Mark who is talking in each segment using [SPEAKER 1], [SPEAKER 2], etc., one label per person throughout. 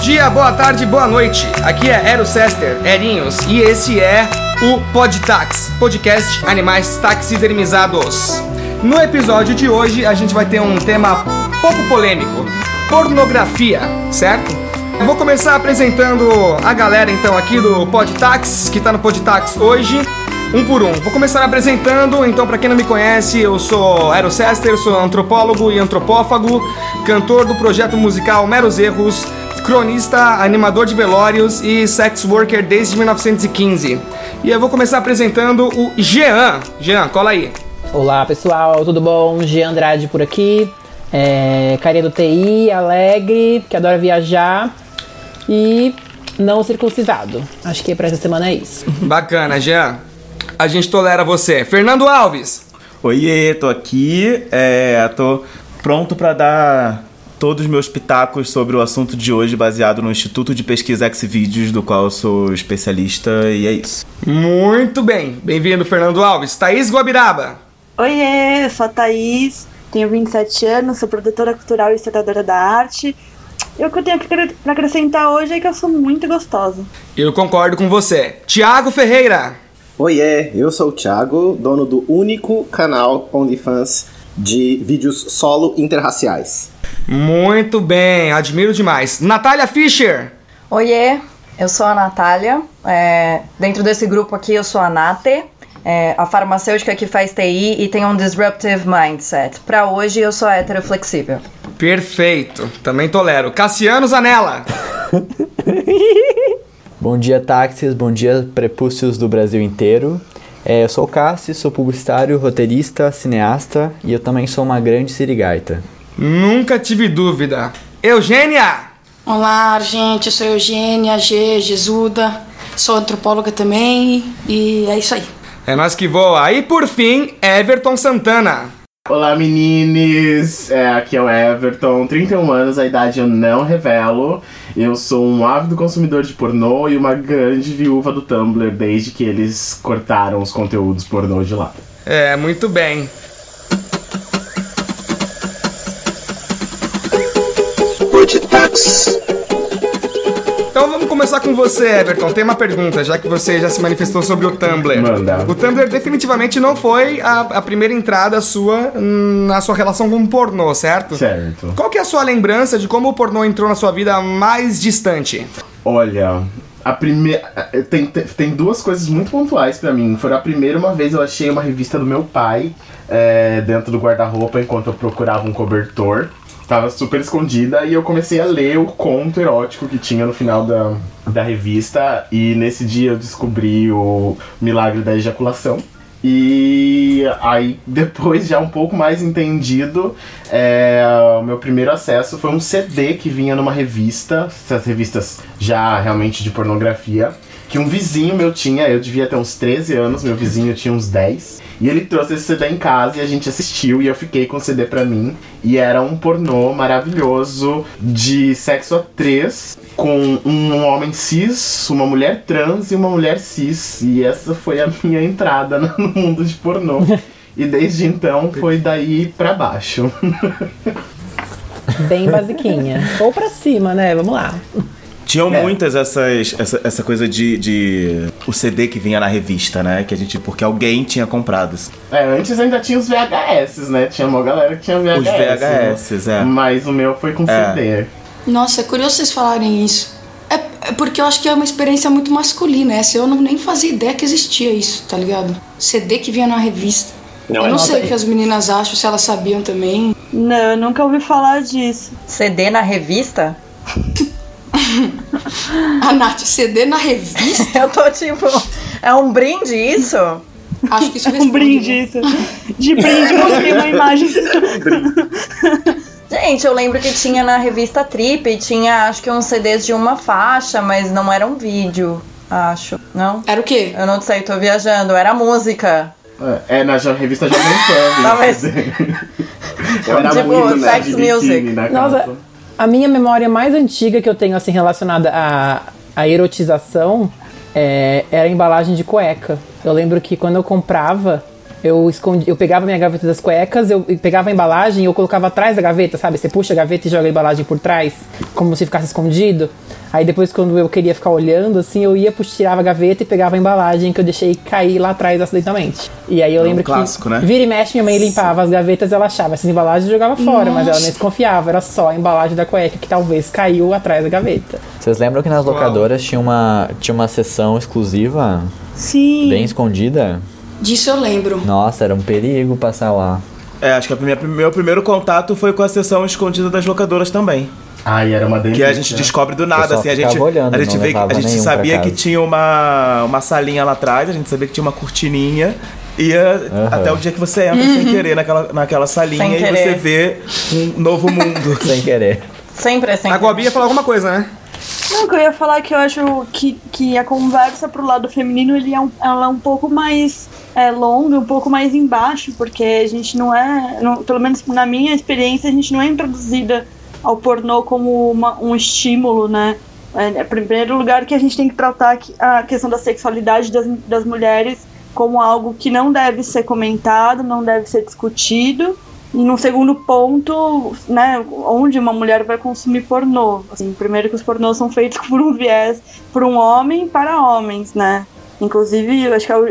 [SPEAKER 1] Dia, boa tarde, boa noite. Aqui é Ero Sester, Erinhos, e esse é o Podtax, podcast Animais Taxidermizados. No episódio de hoje, a gente vai ter um tema pouco polêmico: pornografia, certo? Eu vou começar apresentando a galera então aqui do Podtax, que tá no Podtax hoje um por um. Vou começar apresentando, então, para quem não me conhece, eu sou Aero Sester, sou antropólogo e antropófago, cantor do projeto musical Meros Erros, cronista, animador de velórios e sex worker desde 1915. E eu vou começar apresentando o Jean. Jean, cola aí.
[SPEAKER 2] Olá pessoal, tudo bom? Jean Andrade por aqui. É, carinha do TI, alegre, que adora viajar e não circuncisado. Acho que para essa semana é isso.
[SPEAKER 1] Bacana, Jean a gente tolera você. Fernando Alves.
[SPEAKER 3] Oiê, tô aqui, é, tô pronto para dar todos os meus pitacos sobre o assunto de hoje, baseado no Instituto de Pesquisa Xvideos, do qual eu sou especialista, e é isso.
[SPEAKER 1] Muito bem, bem-vindo, Fernando Alves. Thaís Guabiraba.
[SPEAKER 4] Oiê, eu sou a Thaís, tenho 27 anos, sou produtora cultural e historiadora da arte. E o que eu tenho para acrescentar hoje é que eu sou muito gostosa.
[SPEAKER 1] Eu concordo com você. Tiago Ferreira.
[SPEAKER 5] Oiê, eu sou o Thiago, dono do único canal OnlyFans de vídeos solo interraciais.
[SPEAKER 1] Muito bem, admiro demais. Natália Fischer.
[SPEAKER 6] Oiê, eu sou a Natália. É, dentro desse grupo aqui eu sou a Nate, é, a farmacêutica que faz TI e tem um disruptive mindset. Para hoje eu sou heteroflexível.
[SPEAKER 1] Perfeito, também tolero. Cassiano Zanella.
[SPEAKER 7] Bom dia, táxis, bom dia, prepúcios do Brasil inteiro. É, eu sou o Cassi, sou publicitário, roteirista, cineasta e eu também sou uma grande sirigaita.
[SPEAKER 1] Nunca tive dúvida. Eugênia!
[SPEAKER 8] Olá, gente, eu sou Eugênia G. Jesuda, sou antropóloga também e é isso aí.
[SPEAKER 1] É nós que voa. E por fim, Everton Santana.
[SPEAKER 9] Olá menines, é, aqui é o Everton, 31 anos, a idade eu não revelo. Eu sou um ávido consumidor de pornô e uma grande viúva do Tumblr desde que eles cortaram os conteúdos pornô de lá.
[SPEAKER 1] É, muito bem. Começar com você, Everton. Tem uma pergunta, já que você já se manifestou sobre o Tumblr.
[SPEAKER 9] Manda.
[SPEAKER 1] O Tumblr definitivamente não foi a, a primeira entrada sua na sua relação com o pornô, certo?
[SPEAKER 9] Certo.
[SPEAKER 1] Qual que é a sua lembrança de como o pornô entrou na sua vida mais distante?
[SPEAKER 9] Olha, a primeira. Tem, tem duas coisas muito pontuais para mim. Foi a primeira uma vez eu achei uma revista do meu pai é, dentro do guarda-roupa enquanto eu procurava um cobertor tava super escondida e eu comecei a ler o conto erótico que tinha no final da, da revista e nesse dia eu descobri o milagre da ejaculação. E aí, depois, já um pouco mais entendido, é, o meu primeiro acesso foi um CD que vinha numa revista, essas revistas já realmente de pornografia, que um vizinho meu tinha, eu devia ter uns 13 anos, meu vizinho tinha uns 10. E ele trouxe esse CD em casa e a gente assistiu e eu fiquei com o CD pra mim. E era um pornô maravilhoso de sexo a três, com um homem cis, uma mulher trans e uma mulher cis. E essa foi a minha entrada no mundo de pornô. E desde então foi daí pra baixo.
[SPEAKER 2] Bem basiquinha. Ou pra cima, né? Vamos lá.
[SPEAKER 3] Tinham é. muitas essas. Essa, essa coisa de, de. O CD que vinha na revista, né? Que a gente. Porque alguém tinha comprado.
[SPEAKER 9] É, antes ainda tinha os VHS, né? Tinha uma galera que tinha VHS.
[SPEAKER 3] Os VHS,
[SPEAKER 9] né?
[SPEAKER 3] é.
[SPEAKER 9] Mas o meu foi com é. CD.
[SPEAKER 8] Nossa, é curioso vocês falarem isso. É, é porque eu acho que é uma experiência muito masculina essa. Eu não nem fazia ideia que existia isso, tá ligado? CD que vinha na revista. Não, eu não sei o que as meninas acham, se elas sabiam também.
[SPEAKER 4] Não, eu nunca ouvi falar disso.
[SPEAKER 6] CD na revista?
[SPEAKER 8] A Nath, CD na revista?
[SPEAKER 6] Eu tô tipo. É um brinde isso?
[SPEAKER 8] Acho que isso
[SPEAKER 4] responde, Um brinde né? isso. De brinde eu mostrei uma imagem.
[SPEAKER 6] Gente, eu lembro que tinha na revista Trip, tinha acho que uns CDs de uma faixa, mas não era um vídeo, acho. Não?
[SPEAKER 8] Era o quê?
[SPEAKER 6] Eu não sei, tô viajando, era música.
[SPEAKER 9] É, na revista Jovem Pan.
[SPEAKER 6] Não, mas...
[SPEAKER 9] era
[SPEAKER 6] tipo,
[SPEAKER 9] muito, né,
[SPEAKER 6] Sex Music.
[SPEAKER 2] Nossa, a minha memória mais antiga que eu tenho, assim, relacionada à, à erotização é, era a embalagem de cueca. Eu lembro que quando eu comprava, Eu escondi, eu pegava minha gaveta das cuecas, eu pegava a embalagem e eu colocava atrás da gaveta, sabe? Você puxa a gaveta e joga a embalagem por trás, como se ficasse escondido. Aí depois, quando eu queria ficar olhando, assim, eu ia, tirava a gaveta e pegava a embalagem que eu deixei cair lá atrás acidentalmente. E aí eu
[SPEAKER 3] É um
[SPEAKER 2] lembro
[SPEAKER 3] clássico,
[SPEAKER 2] que
[SPEAKER 3] né?
[SPEAKER 2] vira e mexe, minha mãe limpava as gavetas ela achava essas embalagens e jogava fora, mas ela
[SPEAKER 8] Nossa.
[SPEAKER 2] não desconfiava, era só a embalagem da cueca que talvez caiu atrás da gaveta.
[SPEAKER 7] Vocês lembram que nas locadoras tinha uma, tinha uma sessão exclusiva,
[SPEAKER 4] Sim.
[SPEAKER 7] bem escondida?
[SPEAKER 8] Disso eu lembro.
[SPEAKER 7] Nossa, era um perigo passar lá.
[SPEAKER 3] É, acho que a minha, meu primeiro contato foi com a sessão escondida das locadoras também.
[SPEAKER 9] Ai, era uma
[SPEAKER 3] Que
[SPEAKER 9] delícia.
[SPEAKER 3] a gente descobre do nada, assim, a gente,
[SPEAKER 7] olhando,
[SPEAKER 3] a gente, vê, que- a gente sabia que tinha uma, uma salinha lá atrás, a gente sabia que tinha uma cortininha, ia até o dia que você entra sem querer naquela, naquela salinha e você vê um novo mundo.
[SPEAKER 7] Sem querer.
[SPEAKER 6] Sempre é sempre.
[SPEAKER 1] A Gobi ia falar alguma coisa, né?
[SPEAKER 4] Não, que eu ia falar que eu acho que, que a conversa pro lado feminino ele é um, ela é um pouco mais é, longa, um pouco mais embaixo, porque a gente não é, não- pelo menos na minha experiência, a gente não é introduzida ao pornô como uma- um estímulo, né? É, é primeiro lugar que a gente tem que tratar a questão da sexualidade das, das mulheres como algo que não deve ser comentado, não deve ser discutido. E num segundo ponto, né, onde uma mulher vai consumir pornô. Assim, primeiro que os pornôs são feitos por um viés, por um homem para homens, né? Inclusive, eu acho que eu,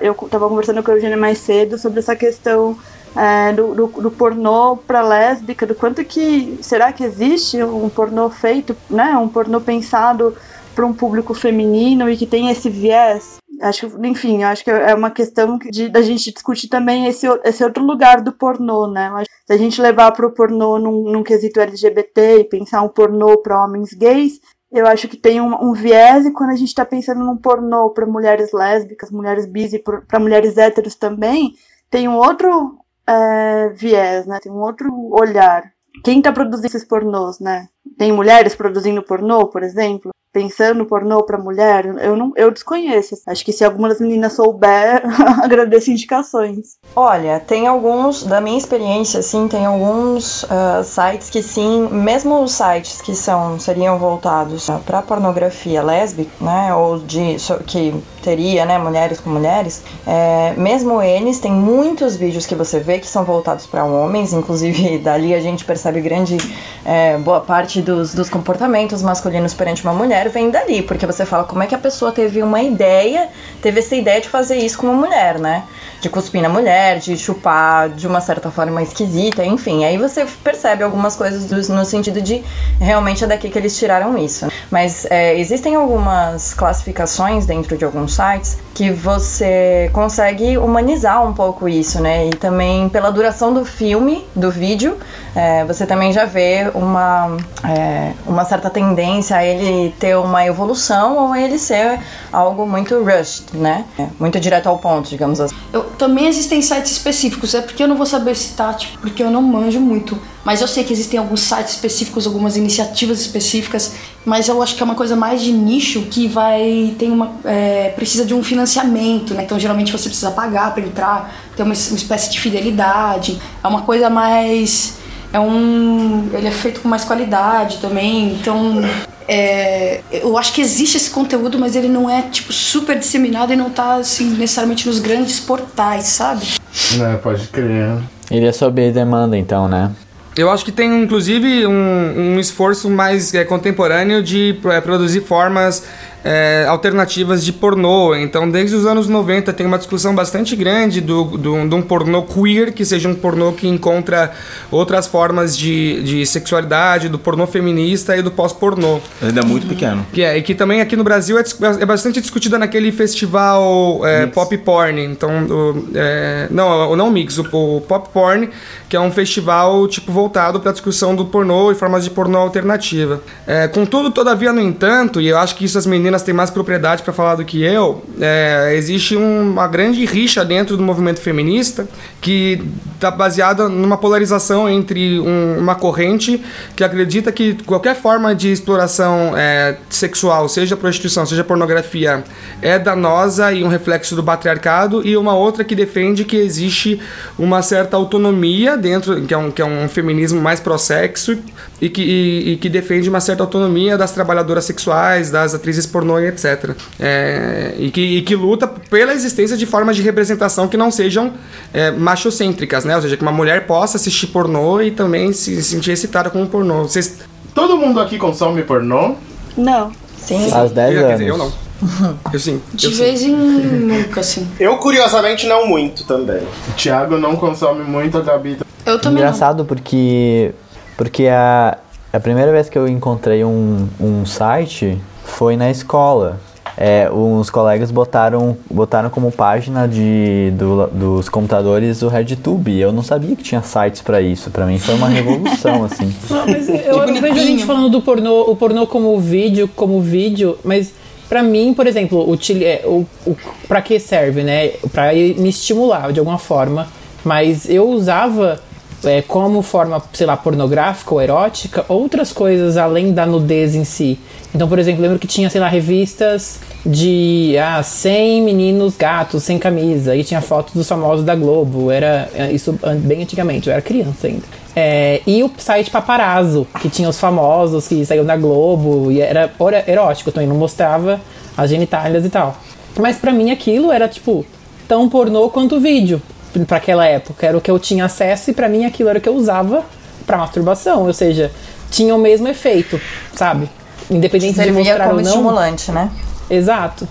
[SPEAKER 4] eu tava conversando com a Eugênia mais cedo sobre essa questão é, do, do, do pornô para lésbica, do quanto que será que existe um pornô feito, né, um pornô pensado para um público feminino e que tem esse viés. Acho, enfim, acho que é uma questão de da gente discutir também esse, esse outro lugar do pornô, né? Se a gente levar para o pornô num, num quesito LGBT e pensar um pornô para homens gays, eu acho que tem um, um viés e quando a gente está pensando num pornô para mulheres lésbicas, mulheres bis e para mulheres héteros também, tem um outro é, viés, né? Tem um outro olhar. Quem está produzindo esses pornôs, né? Tem mulheres produzindo pornô, por exemplo? Pensando pornô para mulher? Eu não, eu desconheço. Acho que se alguma das meninas souber, agradeço indicações.
[SPEAKER 6] Olha, tem alguns, da minha experiência, assim, tem alguns ah, sites que sim, mesmo os sites que são, seriam voltados para pornografia lésbica, né, ou de, so- que teria, né, mulheres com mulheres, é, mesmo eles, tem muitos vídeos que você vê que são voltados para homens, inclusive dali a gente percebe grande, é, boa parte dos, dos comportamentos masculinos perante uma mulher vem dali, porque você fala como é que a pessoa teve uma ideia, teve essa ideia de fazer isso com uma mulher, né? De cuspir na mulher, de chupar de uma certa forma esquisita, enfim. Aí você percebe algumas coisas do- no sentido de realmente é daqui que eles tiraram isso. Mas é, existem algumas classificações dentro de alguns sites que você consegue humanizar um pouco isso, né? E também pela duração do filme, do vídeo, é, você também já vê uma, é, uma certa tendência a ele ter uma evolução ou ele ser algo muito rushed, né? É, muito direto ao ponto, digamos assim.
[SPEAKER 8] Eu, também existem sites específicos, é porque eu não vou saber citar, tipo, porque eu não manjo muito. Mas eu sei que existem alguns sites específicos, algumas iniciativas específicas, mas eu acho que é uma coisa mais de nicho que vai. tem uma. é, precisa de um financiamento, né? Então geralmente você precisa pagar pra entrar, ter uma, uma espécie de fidelidade. É uma coisa mais. É um. Ele é feito com mais qualidade também, então. É, eu acho que existe esse conteúdo, mas ele não é tipo super disseminado e não tá assim necessariamente nos grandes portais, sabe?
[SPEAKER 9] É, pode crer.
[SPEAKER 7] Ele é sob demanda, então, né?
[SPEAKER 1] Eu acho que tem, inclusive, um, um esforço mais é, contemporâneo de é, produzir formas é, alternativas de pornô. Então, desde os anos 90, tem uma discussão bastante grande do, do, de um pornô queer, que seja um pornô que encontra outras formas de, de sexualidade, do pornô feminista e do pós-pornô.
[SPEAKER 3] Ainda é muito pequeno.
[SPEAKER 1] Que é, e que também aqui no Brasil é, dis- é bastante discutida naquele festival é, Pop Porn. Então, o, é, não, o- não Mix, o, o Pop Porn, que é um festival tipo voltado para a discussão do pornô e formas de pornô alternativa. É, contudo, todavia, no entanto, e eu acho que isso as meninas têm mais propriedade para falar do que eu, é, existe um- uma grande rixa dentro do movimento feminista que está baseada numa polarização entre um- uma corrente que acredita que qualquer forma de exploração é, sexual, seja prostituição, seja pornografia, é danosa e um reflexo do patriarcado, e uma outra que defende que existe uma certa autonomia dentro, que é um, que é um feminismo mais pró-sexo, e que, e, e que defende uma certa autonomia das trabalhadoras sexuais, das atrizes pornô pornô e etc. É, e, que, e que luta pela existência de formas de representação que não sejam é, machocêntricas, né? Ou seja, que uma mulher possa assistir pornô e também se sentir excitada com o pornô. Vocês...
[SPEAKER 9] Todo mundo aqui consome pornô?
[SPEAKER 4] Não.
[SPEAKER 6] Sim.
[SPEAKER 7] Faz 10
[SPEAKER 1] Quer
[SPEAKER 7] anos.
[SPEAKER 1] dizer, eu não. Eu sim.
[SPEAKER 8] De
[SPEAKER 1] eu sim.
[SPEAKER 8] vez em nunca, assim.
[SPEAKER 5] Eu, curiosamente, não muito também.
[SPEAKER 9] O Thiago não consome muito, a Gabi.
[SPEAKER 8] Eu também não.
[SPEAKER 7] Engraçado porque porque a, a primeira vez que eu encontrei um, um site foi na escola. É, uns colegas botaram, botaram como página de, do- dos computadores o RedTube. Eu não sabia que tinha sites pra isso. Pra mim foi uma revolução, assim.
[SPEAKER 2] Não, mas eu, eu vejo a gente falando do pornô, o pornô como vídeo, como vídeo, mas pra mim, por exemplo, util, é, o, o, pra que serve, né? Pra me estimular de alguma forma. Mas eu usava é, como forma, sei lá, pornográfica ou erótica, outras coisas além da nudez em si. Então, por exemplo, lembro que tinha, sei lá, revistas de ah, 100 meninos gatos sem camisa, e tinha fotos dos famosos da Globo. Era é, isso bem antigamente, eu era criança ainda. É, e o site Paparazzo, que tinha os famosos que saíam da Globo, e era erótico também, não mostrava as genitálias e tal. Mas pra mim aquilo era tipo tão pornô quanto vídeo pra aquela época. Era o que eu tinha acesso e pra mim aquilo era o que eu usava pra masturbação. Ou seja, tinha o mesmo efeito, sabe? Independente de
[SPEAKER 6] Servia
[SPEAKER 2] mostrar
[SPEAKER 6] como
[SPEAKER 2] ou não.
[SPEAKER 6] estimulante, né?
[SPEAKER 2] Exato.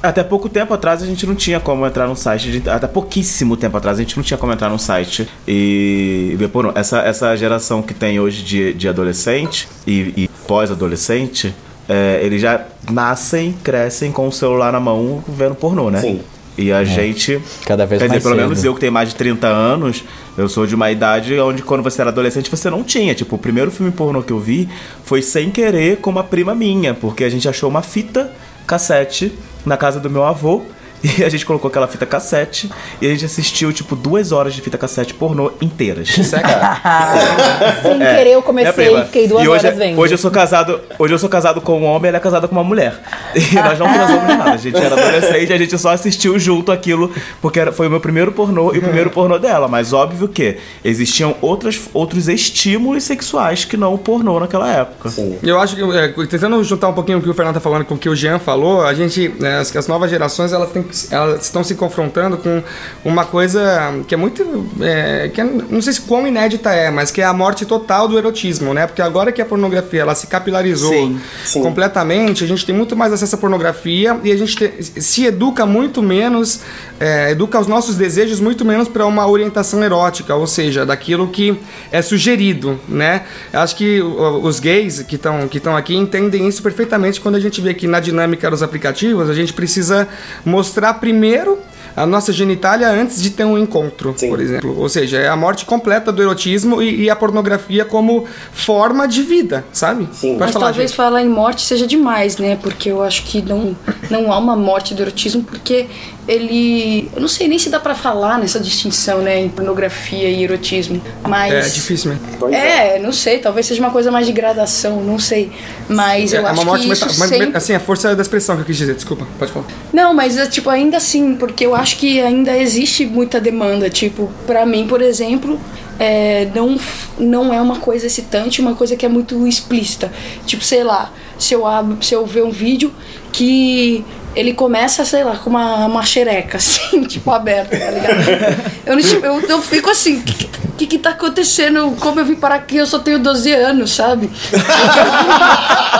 [SPEAKER 3] Até pouco tempo atrás a gente não tinha como entrar num site. de- Até pouquíssimo tempo atrás a gente não tinha como entrar num site e ver pornô. Essa, essa geração que tem hoje de, de adolescente e, e pós-adolescente, é, eles já nascem, crescem com o celular na mão vendo pornô, né?
[SPEAKER 5] Sim.
[SPEAKER 3] E a gente.
[SPEAKER 7] Cada vez
[SPEAKER 3] Quer dizer,
[SPEAKER 7] mais
[SPEAKER 3] pelo
[SPEAKER 7] cedo.
[SPEAKER 3] menos eu que tenho mais de 30 anos, eu sou de uma idade onde quando você era adolescente você não tinha. Tipo, o primeiro filme pornô que eu vi foi sem querer com uma prima minha, porque a gente achou uma fita cassete na casa do meu avô. E a gente colocou aquela fita cassete e a gente assistiu, tipo, duas horas de fita cassete pornô inteiras.
[SPEAKER 2] Sem querer eu comecei e fiquei duas
[SPEAKER 3] e hoje,
[SPEAKER 2] horas vendo.
[SPEAKER 3] Hoje eu sou casado, hoje eu sou casado com um homem, ela é casada com uma mulher. E nós não transamos nada. A gente era adolescente, a gente só assistiu junto aquilo, porque era- foi o meu primeiro pornô e o primeiro pornô dela. Mas óbvio que existiam outras, outros estímulos sexuais que não o pornô naquela época.
[SPEAKER 5] Sim.
[SPEAKER 1] Eu acho que, é, tentando juntar um pouquinho o que o Fernando tá falando com o que o Jean falou, a gente, né, as, as novas gerações, elas, têm, elas estão se confrontando com uma coisa que é muito, é, que é- não sei se quão inédita é, mas que é a morte total do erotismo, né? Porque agora que a pornografia, ela se capilarizou
[SPEAKER 3] Sim,
[SPEAKER 5] sim.
[SPEAKER 1] completamente, a gente tem muito mais acesso à pornografia e a gente te- se educa muito menos, é, educa os nossos desejos muito menos para uma orientação erótica, ou seja, daquilo que é sugerido, né? Acho que os gays que estão que aqui entendem isso perfeitamente quando a gente vê que na dinâmica dos aplicativos a gente precisa mostrar primeiro a nossa genitália antes de ter um encontro,
[SPEAKER 5] Sim.
[SPEAKER 1] por exemplo. Ou seja, é a morte completa do erotismo e, e a pornografia como forma de vida, sabe?
[SPEAKER 5] Sim.
[SPEAKER 1] Pode
[SPEAKER 8] Mas
[SPEAKER 1] falar,
[SPEAKER 8] talvez
[SPEAKER 1] gente.
[SPEAKER 8] falar em morte seja demais, né? Porque eu acho que não, não há uma morte do erotismo, porque ele. Eu não sei nem se dá pra falar nessa distinção, né? Em pornografia e erotismo. Mas.
[SPEAKER 1] É difícil.
[SPEAKER 5] Pois é.
[SPEAKER 8] É, não sei, talvez seja uma coisa mais de gradação, não sei. Mas
[SPEAKER 1] É,
[SPEAKER 8] eu
[SPEAKER 1] é
[SPEAKER 8] acho
[SPEAKER 1] uma morte
[SPEAKER 8] que isso
[SPEAKER 1] meta- mas-
[SPEAKER 8] sempre...
[SPEAKER 1] assim, a força da expressão que eu quis dizer, desculpa, pode falar.
[SPEAKER 8] Não, mas é, tipo, ainda assim, porque eu acho que ainda existe muita demanda. Tipo, pra mim, por exemplo, é, não, não é uma coisa excitante, uma coisa que é muito explícita. Tipo, sei lá, se eu, abro, se eu ver um vídeo que ele começa, sei lá, com uma, uma xereca, assim, tipo, aberta, tá ligado? Eu, tipo, eu, eu fico assim, o que, que, que tá acontecendo? Como eu vim parar aqui? Eu só tenho 12 anos, sabe?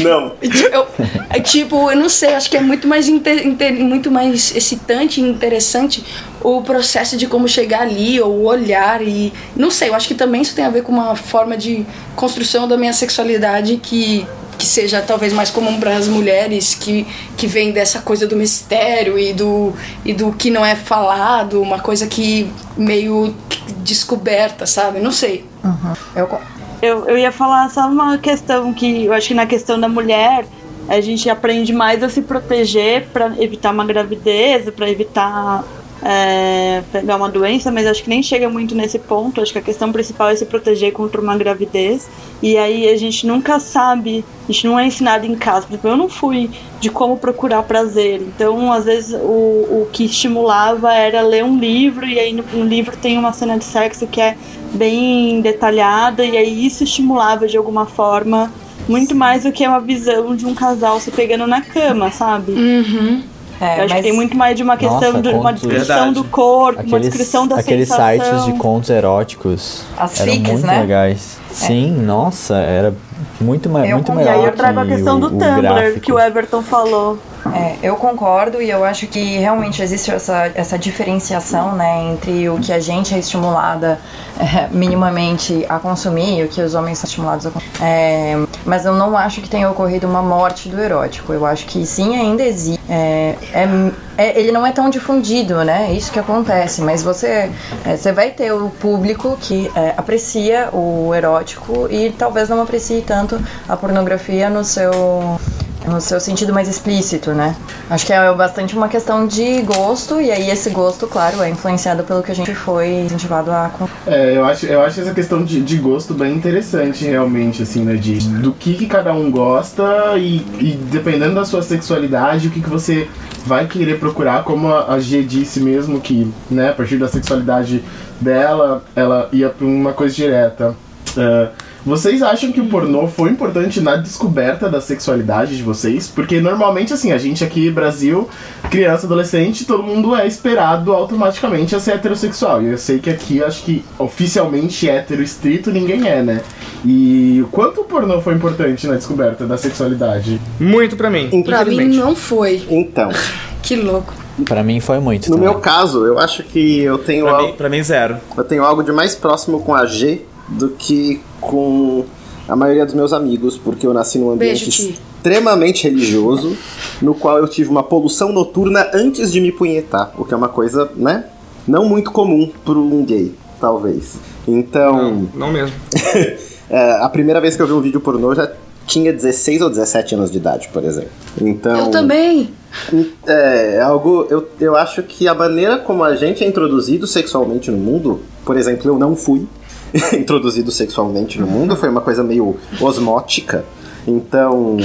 [SPEAKER 5] Não.
[SPEAKER 8] Eu, é tipo, eu não sei, acho que é muito mais, inte- inte- muito mais excitante e interessante o processo de como chegar ali, ou o olhar e. Não sei, eu acho que também isso tem a ver com uma forma de construção da minha sexualidade que. Que seja talvez mais comum para as mulheres que, que vem dessa coisa do mistério e do, e do que não é falado, uma coisa que meio descoberta, sabe? Não sei.
[SPEAKER 6] Eu, co-
[SPEAKER 4] Eu, eu ia falar só uma questão que eu acho que na questão da mulher a gente aprende mais a se proteger para evitar uma gravidez, para evitar é, pegar uma doença, mas acho que nem chega muito nesse ponto. Acho que a questão principal é se proteger contra uma gravidez. E aí a gente nunca sabe, a gente não é ensinado em casa. Por exemplo, eu não fui de como procurar prazer. Então, às vezes, o, o que estimulava era ler um livro, e aí no, no livro tem uma cena de sexo que é bem detalhada, e aí isso estimulava de alguma forma Muito mais do que uma visão de um casal se pegando na cama, sabe?
[SPEAKER 8] Uhum.
[SPEAKER 6] É,
[SPEAKER 4] Eu acho que tem muito mais de uma questão
[SPEAKER 7] Nossa,
[SPEAKER 4] de uma
[SPEAKER 7] contos-
[SPEAKER 4] descrição
[SPEAKER 1] Verdade.
[SPEAKER 4] do corpo, uma descrição da
[SPEAKER 7] aqueles
[SPEAKER 4] sensação.
[SPEAKER 7] sites de contos eróticos
[SPEAKER 6] As
[SPEAKER 7] eram
[SPEAKER 6] fics,
[SPEAKER 7] muito
[SPEAKER 6] né?
[SPEAKER 7] legais. Sim, nossa, era muito,
[SPEAKER 6] Eu
[SPEAKER 7] muito
[SPEAKER 6] con-
[SPEAKER 4] E
[SPEAKER 7] melhor
[SPEAKER 4] aí eu trago a
[SPEAKER 7] que
[SPEAKER 4] questão
[SPEAKER 7] o-
[SPEAKER 4] do
[SPEAKER 7] o
[SPEAKER 4] Tumblr
[SPEAKER 7] gráfico.
[SPEAKER 4] que o Everton falou.
[SPEAKER 6] É, eu concordo e eu acho que realmente existe essa, essa diferenciação né, entre o que a gente é estimulada é, minimamente a consumir e o que os homens são estimulados a consumir. É, mas eu não acho que tenha ocorrido uma morte do erótico. Eu acho que sim, ainda existe. É, é- é- ele não é tão difundido, né? É isso que acontece. Mas você, é, você vai ter o público que é, aprecia o erótico e talvez não aprecie tanto a pornografia no seu no seu sentido mais explícito, né? Acho que é bastante uma questão de gosto, e aí esse gosto, claro, é influenciado pelo que a gente foi incentivado a.
[SPEAKER 9] É, eu acho, eu acho essa questão de, de gosto bem interessante, realmente, assim, né? De, do que, que cada um gosta e, e dependendo da sua sexualidade, o que, que você vai querer procurar, como a, G disse mesmo, que, né, a partir da sexualidade dela, ela ia pra uma coisa direta. É, vocês acham que o pornô foi importante na descoberta da sexualidade de vocês? Porque normalmente, assim, a gente aqui, Brasil, criança, adolescente, todo mundo é esperado automaticamente a ser heterossexual. E eu sei que aqui, acho que oficialmente hétero estrito ninguém é, né? E o quanto o pornô foi importante na descoberta da sexualidade?
[SPEAKER 1] Muito pra mim.
[SPEAKER 8] Pra mim não foi.
[SPEAKER 5] Então,
[SPEAKER 8] Que louco.
[SPEAKER 7] Pra mim foi muito
[SPEAKER 5] no
[SPEAKER 7] também.
[SPEAKER 5] meu caso, eu acho que eu tenho,
[SPEAKER 3] Pra
[SPEAKER 5] al-
[SPEAKER 3] mim, pra mim, zero.
[SPEAKER 5] eu tenho algo de mais próximo com a G do que com a maioria dos meus amigos, porque eu nasci num ambiente
[SPEAKER 8] Beijo,
[SPEAKER 5] extremamente religioso, no qual eu tive uma poluição noturna antes de me punhetar, o que é uma coisa, né? Não muito comum para um gay, talvez. Então,
[SPEAKER 1] Não, não mesmo.
[SPEAKER 5] é, a primeira vez que eu vi um vídeo pornô já tinha 16 ou 17 anos de idade, por exemplo. Então,
[SPEAKER 8] Eu também.
[SPEAKER 5] é, algo. Eu, eu acho que a maneira como a gente é introduzido sexualmente no mundo, por exemplo, eu não fui introduzido sexualmente no mundo, foi uma coisa meio osmótica. Então,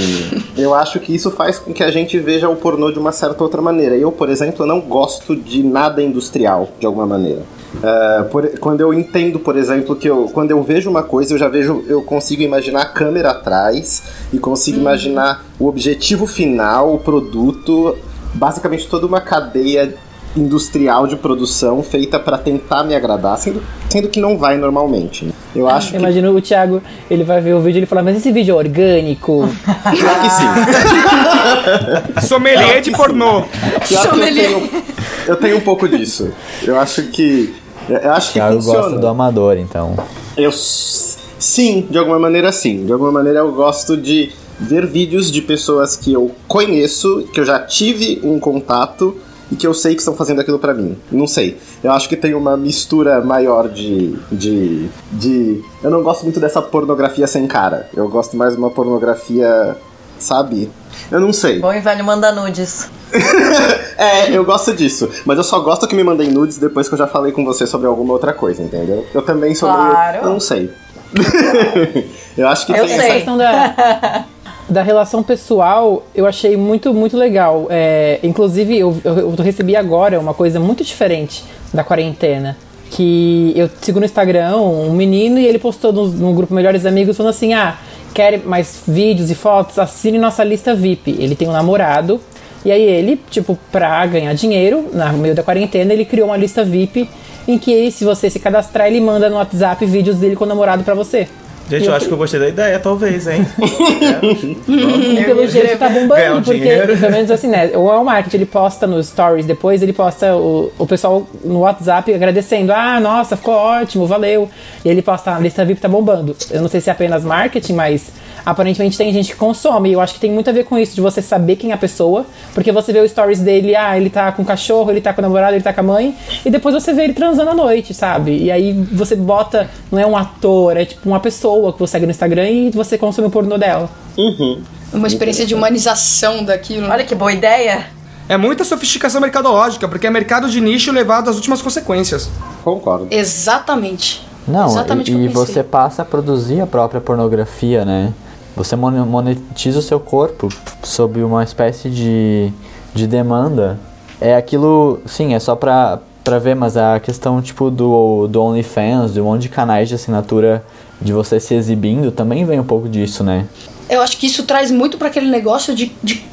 [SPEAKER 5] eu acho que isso faz com que a gente veja o pornô de uma certa outra maneira. Eu, por exemplo, não gosto de nada industrial, de alguma maneira. É, por- quando eu entendo, por exemplo, que eu, quando eu vejo uma coisa, eu já vejo, eu consigo imaginar a câmera atrás e consigo imaginar o objetivo final, o produto, basicamente toda uma cadeia industrial de produção feita pra tentar me agradar, sendo, sendo que não vai normalmente. né? Eu acho que,
[SPEAKER 2] Imagina o Thiago, ele vai ver o vídeo e ele fala, mas esse vídeo é orgânico?
[SPEAKER 5] pior que sim.
[SPEAKER 1] Sommelier de pornô.
[SPEAKER 5] Pior que eu tenho, eu tenho um pouco disso. Eu acho que eu acho que
[SPEAKER 7] Thiago
[SPEAKER 5] funciona.
[SPEAKER 7] gosta do amador, então.
[SPEAKER 5] Eu sim, de alguma maneira sim. De alguma maneira eu gosto de ver vídeos de pessoas que eu conheço, que eu já tive um contato e que eu sei que estão fazendo aquilo pra mim. Não sei. Eu acho que tem uma mistura maior de de de eu não gosto muito dessa pornografia sem cara. Eu gosto mais de uma pornografia, sabe? Eu não sei.
[SPEAKER 6] Bom e velho manda nudes.
[SPEAKER 5] É, eu gosto disso. Mas eu só gosto que me mandem nudes depois que eu já falei com você sobre alguma outra coisa, entendeu? Eu também sou
[SPEAKER 6] Claro.
[SPEAKER 5] meio. Eu não sei. eu acho que
[SPEAKER 6] Eu
[SPEAKER 5] tem
[SPEAKER 2] Essa
[SPEAKER 6] sei.
[SPEAKER 2] questão da, da relação pessoal, eu achei muito, muito legal. É, inclusive, eu, eu, eu recebi agora uma coisa muito diferente da quarentena. Que eu sigo no Instagram um menino e ele postou no, no grupo Melhores Amigos falando assim: ah, quer mais vídeos e fotos? Assine nossa lista VIP. Ele tem um namorado. E aí ele, tipo, pra ganhar dinheiro, no meio da quarentena, ele criou uma lista VIP em que se você se cadastrar, ele manda no WhatsApp vídeos dele com o namorado pra você.
[SPEAKER 3] Gente, eu acho que eu gostei da ideia, talvez, hein?
[SPEAKER 2] E pelo jeito tá bombando,
[SPEAKER 3] um
[SPEAKER 2] porque,
[SPEAKER 3] dinheiro.
[SPEAKER 2] pelo menos assim, né? O Walmart, ele posta nos stories, depois ele posta o, o pessoal no WhatsApp agradecendo. Ah, nossa, ficou ótimo, valeu. E ele posta, a lista VIP tá bombando. Eu não sei se é apenas marketing, mas aparentemente tem gente que consome. E eu acho que tem muito a ver com isso, de você saber quem é a pessoa. Porque você vê o stories dele, ah, ele tá com o cachorro, ele tá com o namorado, ele tá com a mãe. E depois você vê ele transando à noite, sabe? E aí você bota, não é um ator, é tipo uma pessoa que você segue no Instagram e você consome o pornô dela.
[SPEAKER 8] Uma experiência de humanização daquilo.
[SPEAKER 6] Olha que boa ideia.
[SPEAKER 1] É muita sofisticação mercadológica, porque é mercado de nicho levado às últimas consequências.
[SPEAKER 5] Concordo.
[SPEAKER 8] Exatamente.
[SPEAKER 7] Não,
[SPEAKER 8] Exatamente
[SPEAKER 7] e,
[SPEAKER 8] o que
[SPEAKER 7] e você passa a produzir a própria pornografia, né? Você mon- monetiza o seu corpo sob uma espécie de, de demanda. É aquilo, sim, é só pra, pra ver, mas a questão, tipo, do, do OnlyFans, de um monte de canais de assinatura de você se exibindo, também vem um pouco disso, né?
[SPEAKER 8] Eu acho que isso traz muito para aquele negócio de, de-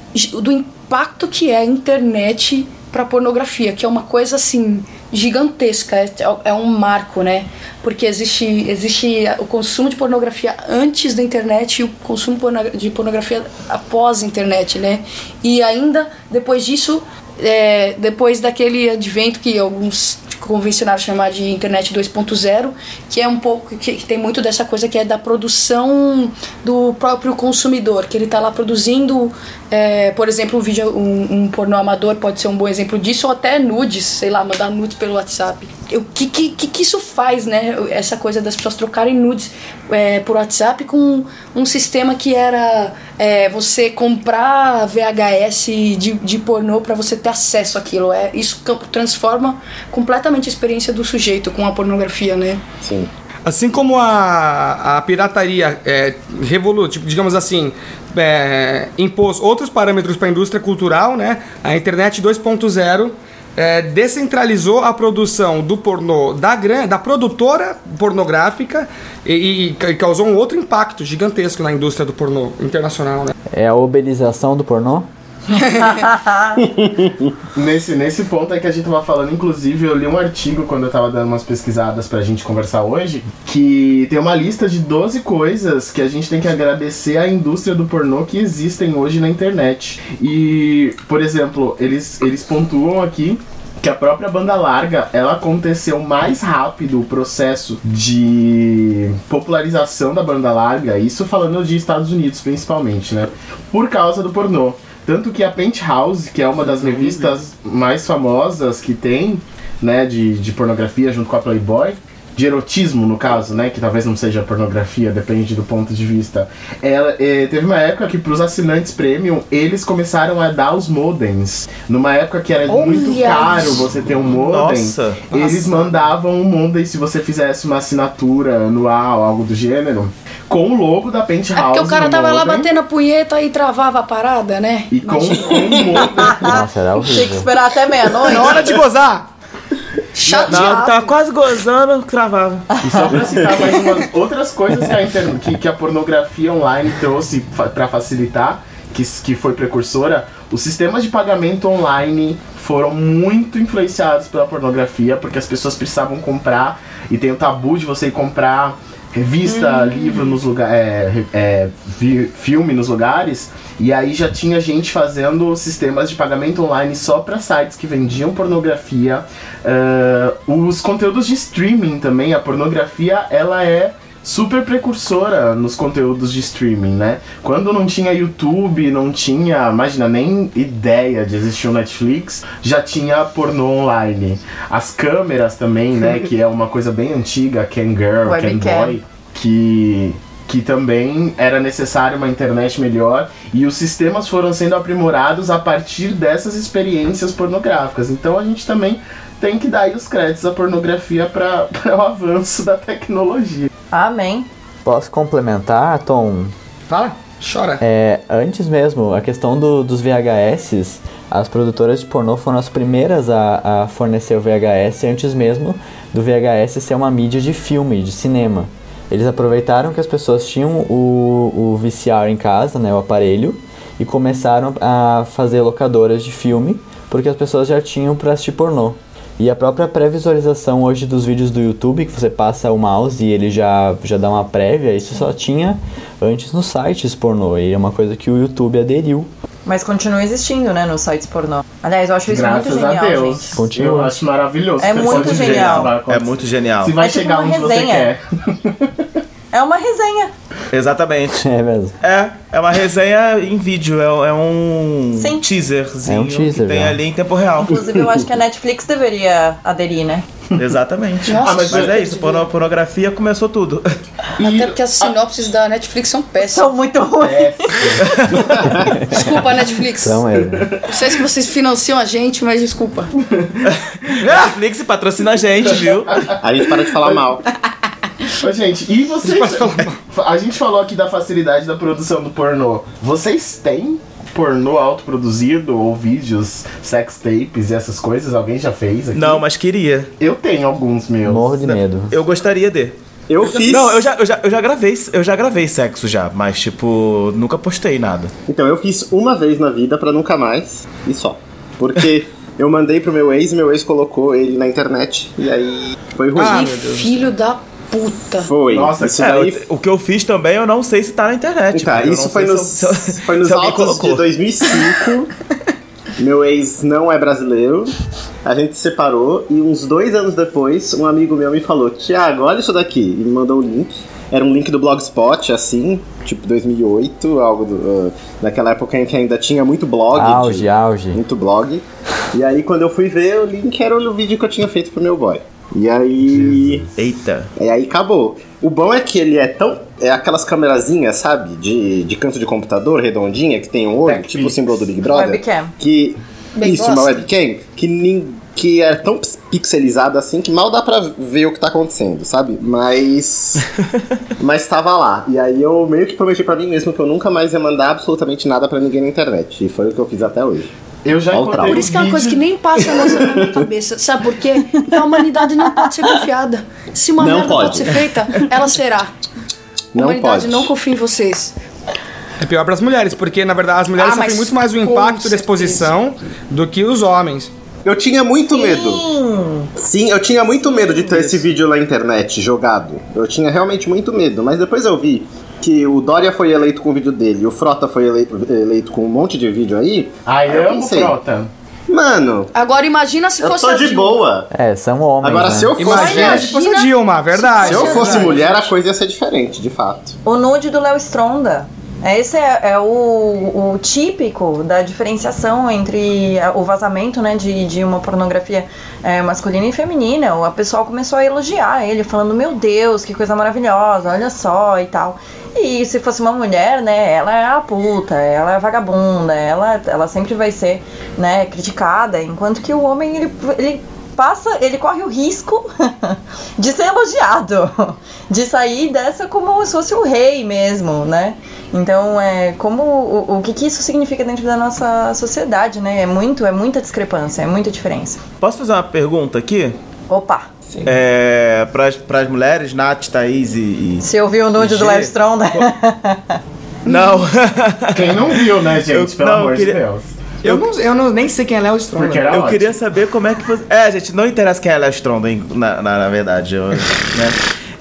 [SPEAKER 8] do impacto que é a internet para pornografia, que é uma coisa assim gigantesca, é, é um marco, né? Porque existe, existe o consumo de pornografia antes da internet e o consumo de pornografia após a internet, né? E ainda depois disso, é, depois daquele advento que alguns convencionaram chamar de internet 2.0, que é um pouco que, que tem muito dessa coisa que é da produção do próprio consumidor, que ele está lá produzindo, é, por exemplo, um vídeo, um, um pornô amador pode ser um bom exemplo disso, ou até nudes, sei lá, mandar nudes pelo WhatsApp. O que, que, que, isso faz, né? Essa coisa das pessoas trocarem nudes é, por WhatsApp com um sistema que era é, você comprar VHS de, de pornô para você ter acesso àquilo. É, isso transforma completamente a experiência do sujeito com a pornografia, né?
[SPEAKER 5] Sim.
[SPEAKER 1] Assim como a, a pirataria é, revolu, tipo, digamos assim, é, impôs outros parâmetros para a indústria cultural, né? A internet 2.0 é, descentralizou a produção do pornô da, gran- da produtora pornográfica e, e ca- causou um outro impacto gigantesco na indústria do pornô internacional, né?
[SPEAKER 7] É a uberização do pornô?
[SPEAKER 9] Nesse, nesse ponto é que a gente tava falando, inclusive, eu li um artigo quando eu tava dando umas pesquisadas pra gente conversar hoje, que tem uma lista de 12 coisas que a gente tem que agradecer à indústria do pornô que existem hoje na internet. E, por exemplo, eles, eles pontuam aqui que a própria banda larga ela aconteceu mais rápido o processo de popularização da banda larga, isso falando de Estados Unidos principalmente, né? Por causa do pornô. Tanto que a Penthouse, que é uma das revistas mais famosas que tem, né, de, de pornografia junto com a Playboy, de erotismo no caso, né, que talvez não seja pornografia, depende do ponto de vista. Ela eh, teve uma época que para os assinantes premium eles começaram a dar os modems. Numa época que era
[SPEAKER 8] Olha
[SPEAKER 9] muito caro
[SPEAKER 8] isso.
[SPEAKER 9] você ter um modem,
[SPEAKER 3] Nossa.
[SPEAKER 9] eles mandavam um modem se você fizesse uma assinatura anual, algo do gênero, com o logo da Penthouse.
[SPEAKER 8] É porque o cara tava lá
[SPEAKER 9] modem
[SPEAKER 8] batendo a punheta e travava a parada, né?
[SPEAKER 9] E com, com o modem.
[SPEAKER 7] Nossa, era
[SPEAKER 6] Tinha que
[SPEAKER 7] horrível.
[SPEAKER 6] esperar até meia-noite.
[SPEAKER 1] Na hora de gozar!
[SPEAKER 8] Chateado.
[SPEAKER 3] Não, tava quase gozando, cravava.
[SPEAKER 9] E só pra citar mais umas outras coisas que a, inter- que, que a pornografia online trouxe fa pra facilitar, que, que foi precursora, os sistemas de pagamento online foram muito influenciados pela pornografia, porque as pessoas precisavam comprar, e tem o tabu de você ir comprar revista, livro nos lugares, é, é, filme nos lugares, e aí já tinha gente fazendo sistemas de pagamento online só para sites que vendiam pornografia. Ah, os conteúdos de streaming também, a pornografia, ela é super precursora nos conteúdos de streaming, né? Quando não tinha YouTube, não tinha, imagina, nem ideia de existir o Netflix, já tinha pornô online. As câmeras também, né? que é uma coisa bem antiga, Can Girl, Can
[SPEAKER 6] Webcam.
[SPEAKER 9] Boy, que que também era necessário uma internet melhor e os sistemas foram sendo aprimorados a partir dessas experiências pornográficas. Então a gente também tem que dar os créditos à pornografia para o avanço da tecnologia.
[SPEAKER 6] Amém.
[SPEAKER 7] Posso complementar, Tom?
[SPEAKER 1] Fala, chora.
[SPEAKER 7] É, antes mesmo, a questão do- dos VHS, as produtoras de pornô foram as primeiras a, a fornecer o VHS antes mesmo do VHS ser uma mídia de filme, de cinema. Eles aproveitaram que as pessoas tinham o, o VCR em casa, né, o aparelho, e começaram a fazer locadoras de filme, porque as pessoas já tinham para assistir pornô. E a própria pré-visualização hoje dos vídeos do YouTube, que você passa o mouse e ele já, já dá uma prévia, isso só tinha antes nos sites pornô. E é uma coisa que o YouTube aderiu.
[SPEAKER 6] Mas continua existindo, né, nos sites pornô. Aliás, eu acho isso
[SPEAKER 9] Graças
[SPEAKER 6] muito genial,
[SPEAKER 9] a Deus.
[SPEAKER 6] gente.
[SPEAKER 7] Continua.
[SPEAKER 9] Eu acho maravilhoso.
[SPEAKER 6] É
[SPEAKER 9] Você
[SPEAKER 6] muito genial.
[SPEAKER 3] É muito genial.
[SPEAKER 9] Se vai
[SPEAKER 6] É tipo
[SPEAKER 9] chegar
[SPEAKER 6] uma
[SPEAKER 9] onde você
[SPEAKER 6] resenha.
[SPEAKER 9] quer.
[SPEAKER 6] É uma resenha.
[SPEAKER 3] Exatamente.
[SPEAKER 7] É mesmo.
[SPEAKER 3] É, é uma resenha em vídeo, é, é um
[SPEAKER 6] Sim.
[SPEAKER 3] teaserzinho
[SPEAKER 7] É um teaser,
[SPEAKER 3] que tem
[SPEAKER 7] já.
[SPEAKER 3] ali em tempo real.
[SPEAKER 6] Inclusive, eu acho que a Netflix deveria aderir, né?
[SPEAKER 3] Exatamente.
[SPEAKER 8] Nossa,
[SPEAKER 3] Ah, mas, mas é isso, porno- pornografia começou tudo.
[SPEAKER 8] Até porque as sinopses da Netflix são péssimas.
[SPEAKER 6] São muito ruins.
[SPEAKER 8] Desculpa, Netflix.
[SPEAKER 7] Então mesmo.
[SPEAKER 8] Não sei se vocês financiam a gente, mas desculpa.
[SPEAKER 3] Netflix patrocina a gente, viu?
[SPEAKER 5] A gente para de falar mal.
[SPEAKER 9] Ô, gente, e vocês. A gente falou aqui da facilidade da produção do pornô. Vocês têm pornô autoproduzido ou vídeos, sex tapes e essas coisas? Alguém já fez aqui?
[SPEAKER 3] Não, mas queria.
[SPEAKER 9] Eu tenho alguns meus.
[SPEAKER 7] Morro de medo.
[SPEAKER 3] Eu gostaria de.
[SPEAKER 5] Eu fiz.
[SPEAKER 3] Não, eu já, eu, já, eu já gravei, eu já gravei sexo já, mas tipo, nunca postei nada.
[SPEAKER 5] Então, eu fiz uma vez na vida pra nunca mais e só. Porque eu mandei pro meu ex e meu ex colocou ele na internet e aí foi ruim.
[SPEAKER 1] Ah,
[SPEAKER 8] Que
[SPEAKER 1] meu Deus.
[SPEAKER 8] filho da puta.
[SPEAKER 5] foi.
[SPEAKER 9] Nossa,
[SPEAKER 5] isso
[SPEAKER 3] É,
[SPEAKER 5] daí
[SPEAKER 3] o, que eu fiz também eu não sei se tá na internet.
[SPEAKER 5] Tá, isso foi nos,
[SPEAKER 3] se eu- se
[SPEAKER 5] foi nos altos de
[SPEAKER 3] colocou.
[SPEAKER 5] 2005. Meu ex não é brasileiro. A gente se separou e uns dois anos depois, um amigo meu me falou: Tiago, olha isso daqui. E me mandou um link. Era um link do Blogspot, assim, tipo 2008, algo do, uh, naquela época em que ainda tinha muito blog. de-
[SPEAKER 7] Auge, auge.
[SPEAKER 5] muito blog. E aí, quando eu fui ver, o link era o vídeo que eu tinha feito pro meu boy. E aí.
[SPEAKER 3] Eita.
[SPEAKER 5] E aí acabou. O bom é que ele é tão. É aquelas câmerazinhas, sabe? De, de canto de computador, redondinha, que tem um olho,
[SPEAKER 9] Backpics.
[SPEAKER 5] tipo o símbolo do Big Brother.
[SPEAKER 6] Webcam.
[SPEAKER 5] Que.
[SPEAKER 8] Bem
[SPEAKER 5] isso, uma
[SPEAKER 8] gosto.
[SPEAKER 5] webcam que, nin- que é tão pixelizada assim que mal dá pra ver o que tá acontecendo, sabe? Mas. mas tava lá. E aí eu meio que prometi pra mim mesmo que eu nunca mais ia mandar absolutamente nada pra ninguém na internet. E foi o que eu fiz até hoje.
[SPEAKER 9] Eu já encontrei.
[SPEAKER 8] Por isso que é uma
[SPEAKER 9] um
[SPEAKER 8] coisa que nem passa na minha cabeça. Sabe por quê? Porque a humanidade não pode ser confiada. Se uma
[SPEAKER 5] Não
[SPEAKER 8] merda pode.
[SPEAKER 5] pode.
[SPEAKER 8] ser feita, ela será. A
[SPEAKER 5] Não
[SPEAKER 8] humanidade
[SPEAKER 5] pode.
[SPEAKER 8] não confia em vocês.
[SPEAKER 1] É pior pras mulheres, porque na verdade as mulheres
[SPEAKER 8] Ah,
[SPEAKER 1] sofrem muito mais o impacto da exposição do que os homens.
[SPEAKER 5] Eu tinha muito medo. Sim, eu tinha muito medo de ter esse vídeo na internet jogado. Eu tinha realmente muito medo, mas depois eu vi que o Dória foi eleito com o vídeo dele, o Frota foi eleito, eleito com um monte de vídeo aí.
[SPEAKER 9] Ai,
[SPEAKER 5] Aí eu
[SPEAKER 9] eu amo
[SPEAKER 5] pensei,
[SPEAKER 9] frota.
[SPEAKER 5] Mano,
[SPEAKER 8] Agora imagina se
[SPEAKER 5] eu
[SPEAKER 8] fosse
[SPEAKER 5] tô
[SPEAKER 8] a
[SPEAKER 5] de
[SPEAKER 8] Dilma.
[SPEAKER 5] boa.
[SPEAKER 7] É, são homens.
[SPEAKER 5] Agora,
[SPEAKER 7] né?
[SPEAKER 5] se eu fosse.
[SPEAKER 1] Imagina se fosse a
[SPEAKER 8] Imagina-
[SPEAKER 1] Dilma, verdade.
[SPEAKER 5] Se eu fosse
[SPEAKER 1] verdade.
[SPEAKER 5] mulher, a coisa ia ser diferente, de fato.
[SPEAKER 6] O nude do Léo Stronda. Esse é, é o, o típico da diferenciação entre o vazamento né, de, de uma pornografia é, masculina e feminina. O pessoal começou a elogiar ele, falando: Meu Deus, que coisa maravilhosa, olha só e tal. E se fosse uma mulher, né, ela é a puta, ela é a vagabunda, ela, ela sempre vai ser né, criticada, enquanto que o homem ele, ele passa, ele corre o risco de ser elogiado, de sair dessa como se fosse o rei mesmo, né? Então, é como o, o que, que isso significa dentro da nossa sociedade, né? É muito, é muita discrepância, é muita diferença.
[SPEAKER 3] Posso fazer uma pergunta aqui?
[SPEAKER 6] Opa,
[SPEAKER 3] É, pras, pras mulheres, Nath, Thaís e. e-
[SPEAKER 6] você ouviu o nude do. Léo Stronda?
[SPEAKER 3] Não.
[SPEAKER 9] Quem não viu, né, gente?
[SPEAKER 3] Eu-
[SPEAKER 9] Pelo
[SPEAKER 3] não,
[SPEAKER 9] amor
[SPEAKER 3] queria-
[SPEAKER 9] de Deus.
[SPEAKER 1] Eu, não, eu não, nem sei quem é Léo Stronda.
[SPEAKER 9] Porque era
[SPEAKER 3] Eu
[SPEAKER 9] ótimo.
[SPEAKER 3] queria saber como é que você. É, gente, não interessa quem é Léo Stronda, hein, na, na, na verdade. Eu, né?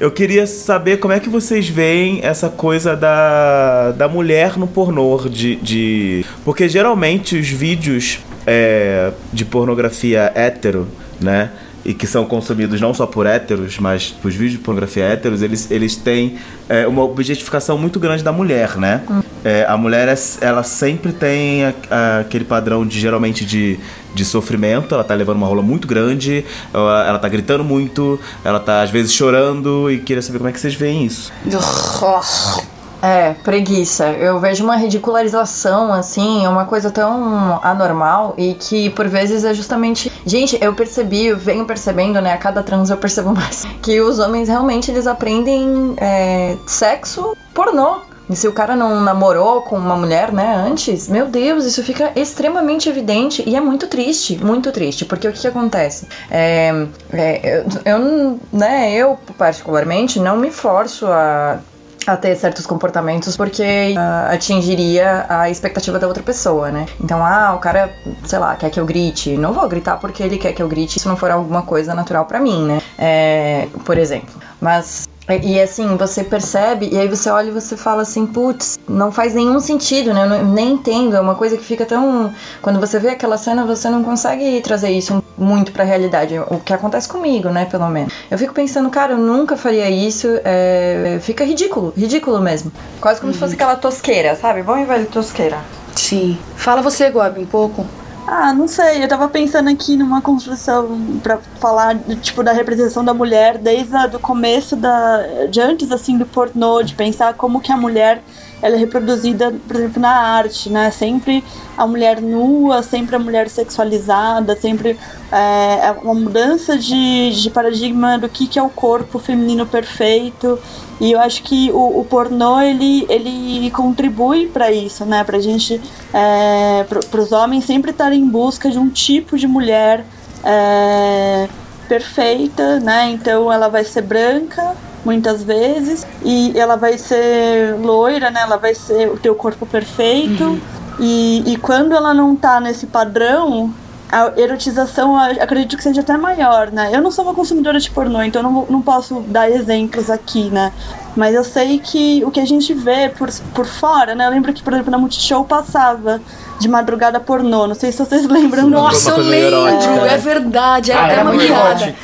[SPEAKER 3] eu queria saber como é que vocês veem essa coisa da, da mulher no pornô. De, de... Porque geralmente os vídeos é, de pornografia hétero, né? E que são consumidos não só por héteros, mas os vídeos de pornografia héteros, eles, eles têm é, uma objetificação muito grande da mulher, né? É, a mulher, é- ela sempre tem a- a- aquele padrão de, geralmente, de, de sofrimento. Ela tá levando uma rola muito grande, ela, ela tá gritando muito, ela tá, às vezes, chorando. E queria saber como é que vocês veem isso.
[SPEAKER 6] É, preguiça. Eu vejo uma ridicularização, assim, é uma coisa tão anormal e que por vezes é justamente. Gente, eu percebi, eu venho percebendo, né? A cada trans eu percebo mais. Que os homens realmente eles aprendem é, sexo pornô. E se o cara não namorou com uma mulher, né, antes, meu Deus, isso fica extremamente evidente e é muito triste, muito triste, porque o que, que acontece? É, é, eu, eu, né, eu particularmente não me forço a a ter certos comportamentos porque ah, atingiria a expectativa da outra pessoa, né? Então, ah, o cara, sei lá, quer que eu grite. Não vou gritar porque ele quer que eu grite se não for alguma coisa natural pra mim, né? É, por exemplo. Mas. E assim, você percebe, e aí você olha e você fala assim, putz, não faz nenhum sentido, né? Eu não- nem entendo, é uma coisa que fica tão. Quando você vê aquela cena, você não consegue trazer isso muito pra realidade. O que acontece comigo, né, pelo menos. Eu fico pensando, cara, eu nunca faria isso, é, fica ridículo, ridículo mesmo. Quase como se fosse aquela tosqueira, sabe? Bom e velho tosqueira.
[SPEAKER 8] Sim. Fala você, Gob, um pouco.
[SPEAKER 4] Ah, não sei, eu tava pensando aqui numa construção pra falar, tipo, da representação da mulher desde o começo da... de antes, assim, do pornô, de pensar como que a mulher ela é reproduzida, por exemplo, na arte, né? Sempre a mulher nua, sempre a mulher sexualizada, sempre é, é uma mudança de, de paradigma do que, que é o corpo feminino perfeito. E eu acho que o, o pornô ele, ele contribui para isso, né? Pra gente, é, para os homens sempre estarem em busca de um tipo de mulher é, perfeita, né? Então ela vai ser branca muitas vezes e ela vai ser loira, né? Ela vai ser o teu corpo perfeito. Uhum. E, e quando ela não tá nesse padrão, a erotização acredito que seja até maior, né? Eu não sou uma consumidora de pornô, então não, não posso dar exemplos aqui, né? Mas eu sei que o que a gente vê por, por fora, né? Eu lembro que, por exemplo, na Multishow passava de madrugada pornô. Não sei se vocês lembram.
[SPEAKER 8] Nossa, eu lembro, é, é verdade. Era ah, até uma piada.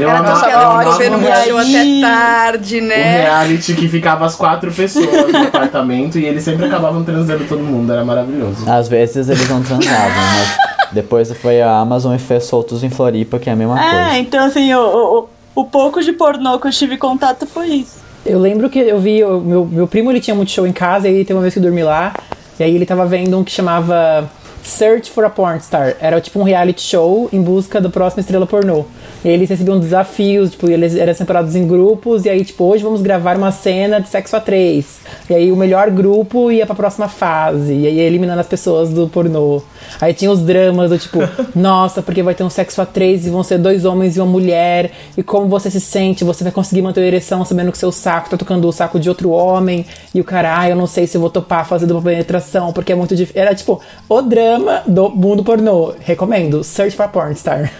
[SPEAKER 8] Eu era tão piada, ficou vendo Multishow até tarde, né?
[SPEAKER 9] O reality que ficava as quatro pessoas no apartamento e eles sempre acabavam transando todo mundo. Era maravilhoso.
[SPEAKER 7] Às vezes eles não transavam, mas... Depois foi a Amazon e fez Soltos em Floripa, que é a mesma
[SPEAKER 4] é,
[SPEAKER 7] coisa.
[SPEAKER 4] É, então assim, o, o, o pouco de pornô que eu tive contato foi isso.
[SPEAKER 2] Eu lembro que eu vi, o meu, meu primo ele tinha muito show em casa, e aí teve uma vez que eu dormi lá, e aí ele tava vendo um que chamava Search for a Porn Star. Era tipo um reality show em busca da próxima estrela pornô. Eles recebiam desafios, tipo, eles eram separados em grupos, e aí, tipo, hoje vamos gravar uma cena de sexo a três. E aí o melhor grupo ia pra próxima fase, e aí eliminando as pessoas do pornô. Aí tinha os dramas do tipo, nossa, porque vai ter um sexo a três e vão ser dois homens e uma mulher, e como você se sente, você vai conseguir manter a ereção sabendo que seu saco tá tocando o saco de outro homem, e o cara, ah, eu não sei se eu vou topar fazer dupla penetração, porque é muito difícil. Era tipo, o drama do mundo pornô. Recomendo, Search for Pornstar.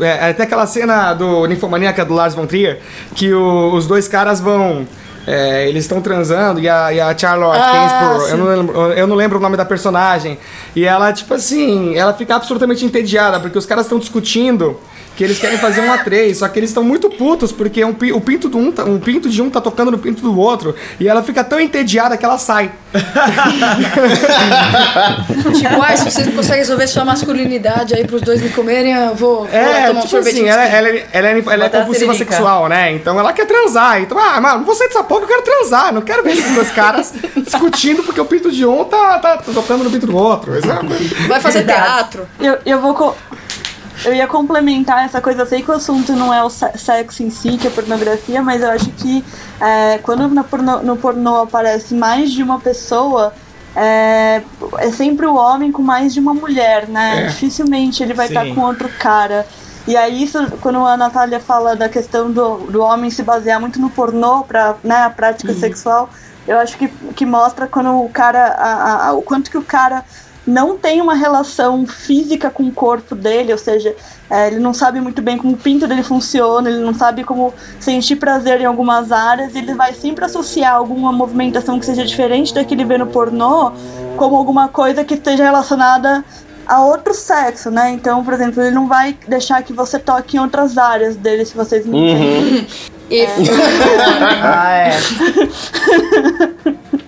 [SPEAKER 1] É, até aquela cena do Ninfomaníaca do Lars von Trier, que o, os dois caras vão. É, eles estão transando e a, e a Charlotte ah, eu não, lembro, eu não lembro o nome da personagem, e ela, tipo assim, ela fica absolutamente entediada, porque os caras estão discutindo que eles querem fazer um A3, só que eles estão muito putos porque um, o pinto, do um, tá, um pinto de um tá tocando no pinto do outro e ela fica tão entediada que ela sai.
[SPEAKER 8] tipo, ah, se vocês conseguem resolver sua masculinidade aí pros dois me comerem, eu vou, vou
[SPEAKER 1] é, tomar tipo um sorvete. Assim, ela, ela, ela, ela, é, ela é compulsiva sexual, né? Então ela quer transar. Então, ah, mano, não vou sair dessa porra, eu quero transar. Não quero ver esses dois caras discutindo porque o pinto de um tá, tá tocando no pinto do outro.
[SPEAKER 8] Vai fazer teatro.
[SPEAKER 4] Eu, eu vou. Eu ia complementar essa coisa, eu sei que o assunto não é o sexo em si, que é pornografia, mas eu acho que é, quando no pornô, no pornô aparece mais de uma pessoa, é, é, sempre o homem com mais de uma mulher, né? É. Dificilmente ele vai estar com outro cara. E aí, isso, quando a Natália fala da questão do, do homem se basear muito no pornô para né, a prática uhum. sexual, eu acho que, que mostra quando o cara. A, a, o quanto que o cara não tem uma relação física com o corpo dele, ou seja, é, ele não sabe muito bem como o pinto dele funciona, ele não sabe como sentir prazer em algumas áreas, ele vai sempre associar alguma movimentação que seja diferente da que ele vê no pornô como alguma coisa que esteja relacionada a outro sexo, né? Então, por exemplo, ele não vai deixar que você toque em outras áreas dele, se vocês me uhum. entendem.
[SPEAKER 8] É. ah, é.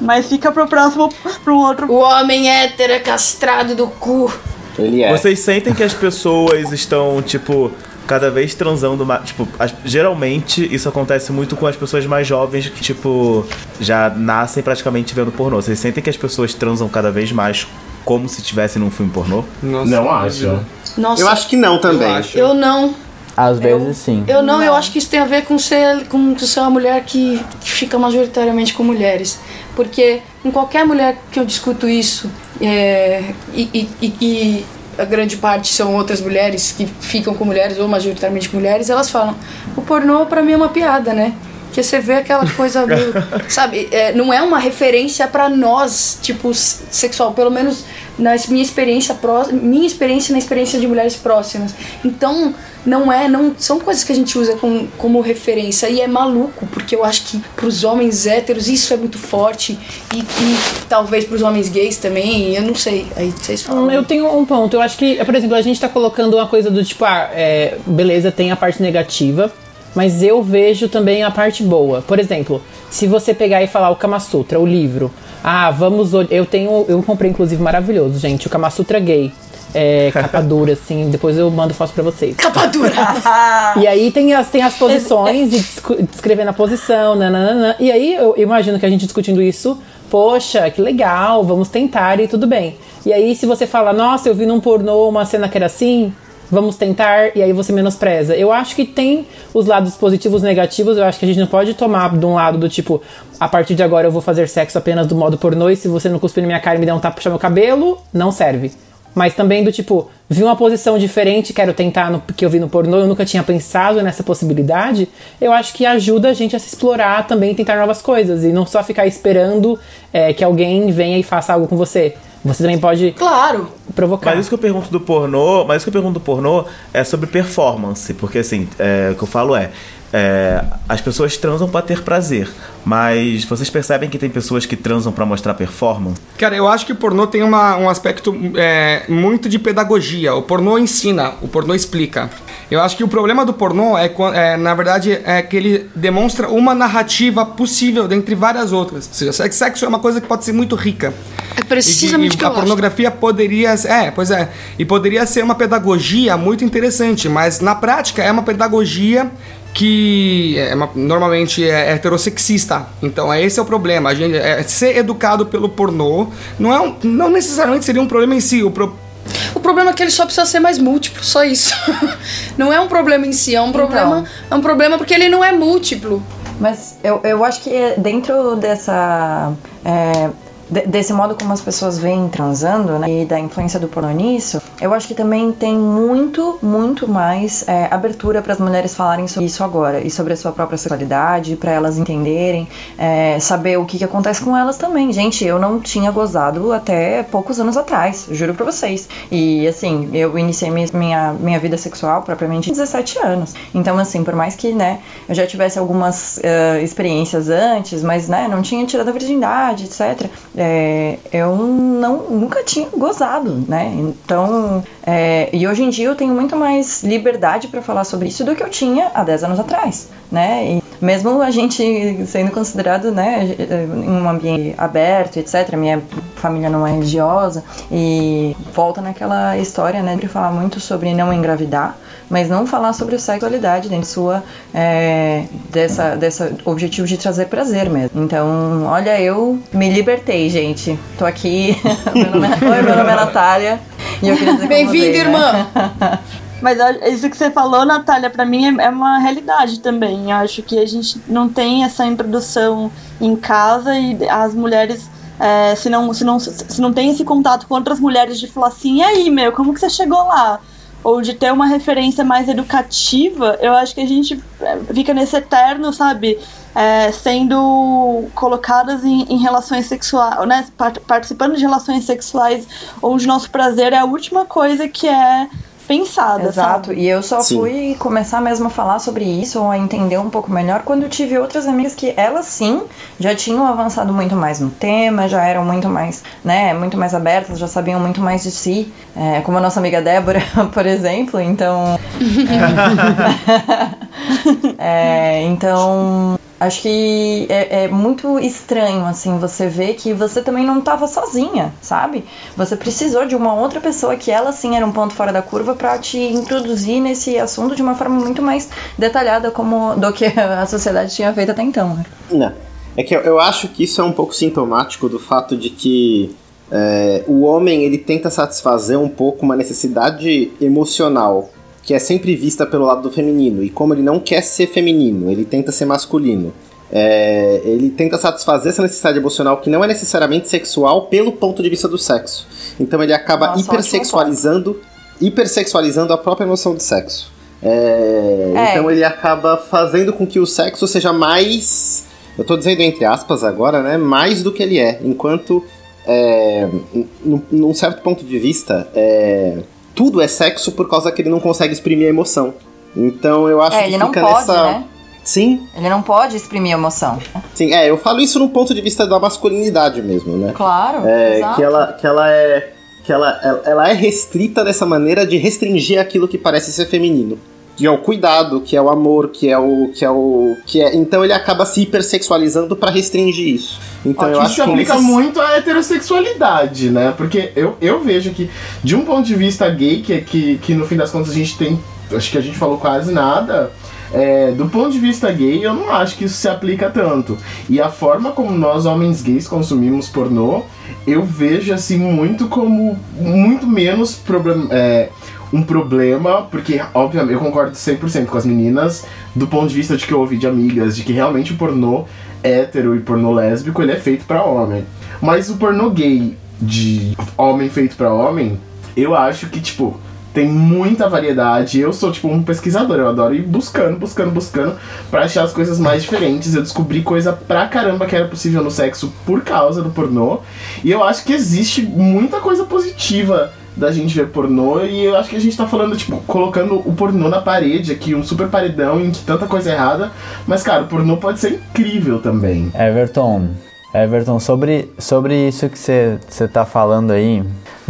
[SPEAKER 4] Mas fica pro próximo, pro outro.
[SPEAKER 8] O homem hétero é castrado do cu.
[SPEAKER 3] Ele é. Vocês sentem que as pessoas estão, tipo, cada vez transando mais. Tipo, as, geralmente isso acontece muito com as pessoas mais jovens que, tipo, já nascem praticamente vendo pornô. Vocês sentem que as pessoas transam cada vez mais como se estivessem num filme pornô?
[SPEAKER 9] Nossa, não acho.
[SPEAKER 5] Nossa. Eu acho que não também.
[SPEAKER 8] Eu, eu não.
[SPEAKER 7] Às vezes eu, sim.
[SPEAKER 8] Eu não, não, eu acho que isso tem a ver com ser, com ser uma mulher que, que fica majoritariamente com mulheres. Porque em qualquer mulher que eu discuto isso, é, e, e, e a grande parte são outras mulheres que ficam com mulheres ou majoritariamente com mulheres, elas falam: o pornô para mim é uma piada, né? Que você vê aquela coisa meio, sabe, é, não é uma referência para nós, tipo, sexual, pelo menos na minha experiência pró minha experiência na experiência de mulheres próximas. Então, não é, não são coisas que a gente usa com, como referência e é maluco, porque eu acho que pros homens héteros isso é muito forte e, e talvez pros homens gays também, eu não sei. Aí vocês falam.
[SPEAKER 2] Eu tenho um ponto, eu acho que, por exemplo, a gente tá colocando uma coisa do tipo, ah, é, beleza, tem a parte negativa, mas eu vejo também a parte boa. Por exemplo, se você pegar e falar o Kama Sutra, o livro, ah, vamos, eu tenho, eu comprei inclusive maravilhoso, gente, o Kama Sutra gay é, capa dura, assim. Depois eu mando foto pra vocês.
[SPEAKER 8] Capa dura!
[SPEAKER 2] E aí tem as, tem as posições e descre- descrevendo a posição, nananana. E aí eu imagino que a gente discutindo isso, poxa, que legal, vamos tentar e tudo bem. E aí se você fala, nossa, eu vi num pornô uma cena que era assim, vamos tentar, e aí você menospreza. Eu acho que tem os lados positivos e negativos, eu acho que a gente não pode tomar de um lado do tipo, a partir de agora eu vou fazer sexo apenas do modo pornô, e se você não cuspir na minha cara e me der um tapa puxar meu cabelo, não serve. Mas também do tipo, vi uma posição diferente, quero tentar no que eu vi no pornô, eu nunca tinha pensado nessa possibilidade. Eu acho que ajuda a gente a se explorar também, tentar novas coisas. E não só ficar esperando é, que alguém venha e faça algo com você. Você também pode
[SPEAKER 8] Claro!
[SPEAKER 2] provocar.
[SPEAKER 3] Mas isso que eu pergunto do pornô, mas isso que eu pergunto do pornô é sobre performance, porque assim, é, o que eu falo é, é, as pessoas transam pra ter prazer, mas vocês percebem que tem pessoas que transam pra mostrar performance?
[SPEAKER 1] Cara, eu acho que o pornô tem uma- um aspecto é, muito de pedagogia. O pornô ensina, o pornô explica. Eu acho que o problema do pornô é, é, na verdade, é que ele demonstra uma narrativa possível dentre várias outras. Ou seja, sex- sexo é uma coisa que pode ser muito rica.
[SPEAKER 8] É precisamente
[SPEAKER 1] E- e
[SPEAKER 8] eu
[SPEAKER 1] a
[SPEAKER 8] acho.
[SPEAKER 1] pornografia poderia é pois é e poderia ser uma pedagogia muito interessante mas na prática é uma pedagogia que é uma- normalmente é heterossexista então é esse é o problema a gente é, ser educado pelo pornô não é um- não necessariamente seria um problema em si o pro-
[SPEAKER 8] O problema é que ele só precisa ser mais múltiplo, só isso. não é um problema em si, é um problema, é um problema porque ele não é múltiplo.
[SPEAKER 6] Mas eu, eu acho que dentro dessa. é, de- desse modo como as pessoas vêm transando, né, e da influência do pornô nisso, eu acho que também tem muito, muito mais é, abertura para as mulheres falarem sobre isso agora e sobre a sua própria sexualidade, para elas entenderem, é, saber o que, que acontece com elas também. Gente, eu não tinha gozado até poucos anos atrás, juro pra vocês. E assim, eu iniciei minha, minha, vida sexual propriamente com 17 anos. Então, assim, por mais que, né, eu já tivesse algumas eh, experiências antes, mas, né, não tinha tirado a virgindade, etc. é, eu não, nunca tinha gozado, né? Então, é, e hoje em dia eu tenho muito mais liberdade para falar sobre isso do que eu tinha há 10 anos atrás, né? Mesmo a gente sendo considerado, né, em um ambiente aberto, etc. Minha família não é religiosa e volta naquela história, né, de falar muito sobre não engravidar, mas não falar sobre sexualidade dentro sua é, dessa dessa objetivo de trazer prazer mesmo. Então, olha, eu me libertei, gente. Tô aqui. meu nome é, Oi, meu nome é Natália. E eu queria dizer com
[SPEAKER 8] Bem-vinda,
[SPEAKER 6] vocês,
[SPEAKER 8] irmã!
[SPEAKER 4] Mas isso que você falou, Natália, pra mim é, é uma realidade também. Eu acho que a gente não tem essa introdução em casa e as mulheres, é, se, não, se, não, se não tem esse contato com outras mulheres de falar assim, e aí, meu, como que você chegou lá? Ou de ter uma referência mais educativa, eu acho que a gente é, fica nesse eterno, sabe? é, sendo colocadas em, em relações sexuais, né? par- Participando de relações sexuais onde nosso prazer é a última coisa que é pensada,
[SPEAKER 6] Exato,
[SPEAKER 4] sabe?
[SPEAKER 6] e eu só
[SPEAKER 5] Sim.
[SPEAKER 6] fui começar mesmo a falar sobre isso ou a entender um pouco melhor quando eu tive outras amigas que elas sim já tinham avançado muito mais no tema, já eram muito mais, né, muito mais abertas, já sabiam muito mais de si, é, como a nossa amiga Débora, por exemplo, então. É, então. Acho que é, é muito estranho, assim, você ver que você também não estava sozinha, sabe? Você precisou de uma outra pessoa que ela sim era um ponto fora da curva para te introduzir nesse assunto de uma forma muito mais detalhada como do que a sociedade tinha feito até então. né?
[SPEAKER 5] Não. É que eu, eu acho que isso é um pouco sintomático do fato de que é, o homem ele tenta satisfazer um pouco uma necessidade emocional que é sempre vista pelo lado do feminino. E como ele não quer ser feminino, ele tenta ser masculino. É, ele tenta satisfazer essa necessidade emocional que não é necessariamente sexual pelo ponto de vista do sexo. Então ele acaba
[SPEAKER 6] Nossa,
[SPEAKER 5] hipersexualizando, hipersexualizando a própria noção de sexo. É,
[SPEAKER 6] É.
[SPEAKER 5] Então ele acaba fazendo com que o sexo seja mais. Eu tô dizendo entre aspas agora, né? Mais do que ele é. Enquanto, é, num, num certo ponto de vista, é, tudo é sexo por causa que ele não consegue exprimir a emoção. Então eu acho
[SPEAKER 6] É,
[SPEAKER 5] que
[SPEAKER 6] ele não
[SPEAKER 5] fica
[SPEAKER 6] pode,
[SPEAKER 5] nessa.
[SPEAKER 6] né?
[SPEAKER 5] Sim,
[SPEAKER 6] Ele não pode exprimir emoção.
[SPEAKER 5] sim. É, eu falo isso no ponto de vista da masculinidade mesmo, né?
[SPEAKER 6] Claro,
[SPEAKER 5] É,
[SPEAKER 6] exato.
[SPEAKER 5] que ela, que ela é que ela- ela é restrita dessa maneira de restringir aquilo que parece ser feminino. Que é o cuidado, que é o amor, que é o que é o que é. Então ele acaba se hipersexualizando para restringir isso. Então eu
[SPEAKER 9] isso
[SPEAKER 5] acho
[SPEAKER 9] se
[SPEAKER 5] que
[SPEAKER 9] aplica
[SPEAKER 5] nesses-
[SPEAKER 9] muito à heterossexualidade, né? Porque eu, eu vejo que, de um ponto de vista gay, que, que, que no fim das contas a gente tem. Acho que a gente falou quase nada. é, do ponto de vista gay, eu não acho que isso se aplica tanto. E a forma como nós, homens gays, consumimos pornô, eu vejo assim muito como. muito menos problem, é, um problema, porque, obviamente, eu concordo 100% com as meninas, do ponto de vista de que eu ouvi de amigas, de que realmente o pornô hétero e pornô lésbico, ele é feito pra homem. Mas o pornô gay de homem feito pra homem, eu acho que, tipo, tem muita variedade. Eu sou, tipo, um pesquisador, eu adoro ir buscando, buscando, buscando pra achar as coisas mais diferentes. Eu descobri coisa pra caramba que era possível no sexo por causa do pornô. E eu acho que existe muita coisa positiva da gente ver pornô e eu acho que a gente tá falando, tipo, colocando o pornô na parede aqui, um super paredão em que tanta coisa errada, mas cara, o pornô pode ser incrível também.
[SPEAKER 7] Everton, Everton, sobre, sobre isso que você tá falando aí.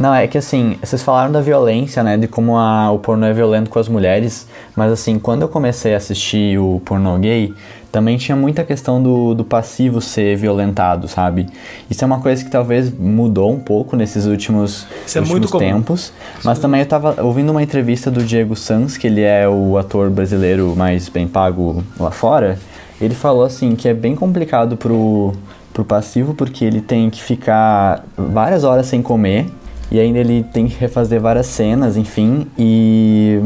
[SPEAKER 7] Não, é que assim, vocês falaram da violência, né? De como a, o pornô é violento com as mulheres. Mas assim, quando eu comecei a assistir o pornô gay, também tinha muita questão do, do passivo ser violentado, sabe? Isso é uma coisa que talvez mudou um pouco nesses últimos,
[SPEAKER 1] Isso é
[SPEAKER 7] últimos
[SPEAKER 1] muito comum.
[SPEAKER 7] tempos. Mas também eu tava ouvindo uma entrevista do Diego Sanz, que ele é o ator brasileiro mais bem pago lá fora. Ele falou assim que é bem complicado pro, pro passivo, porque ele tem que ficar várias horas sem comer. E ainda ele tem que refazer várias cenas, enfim, e,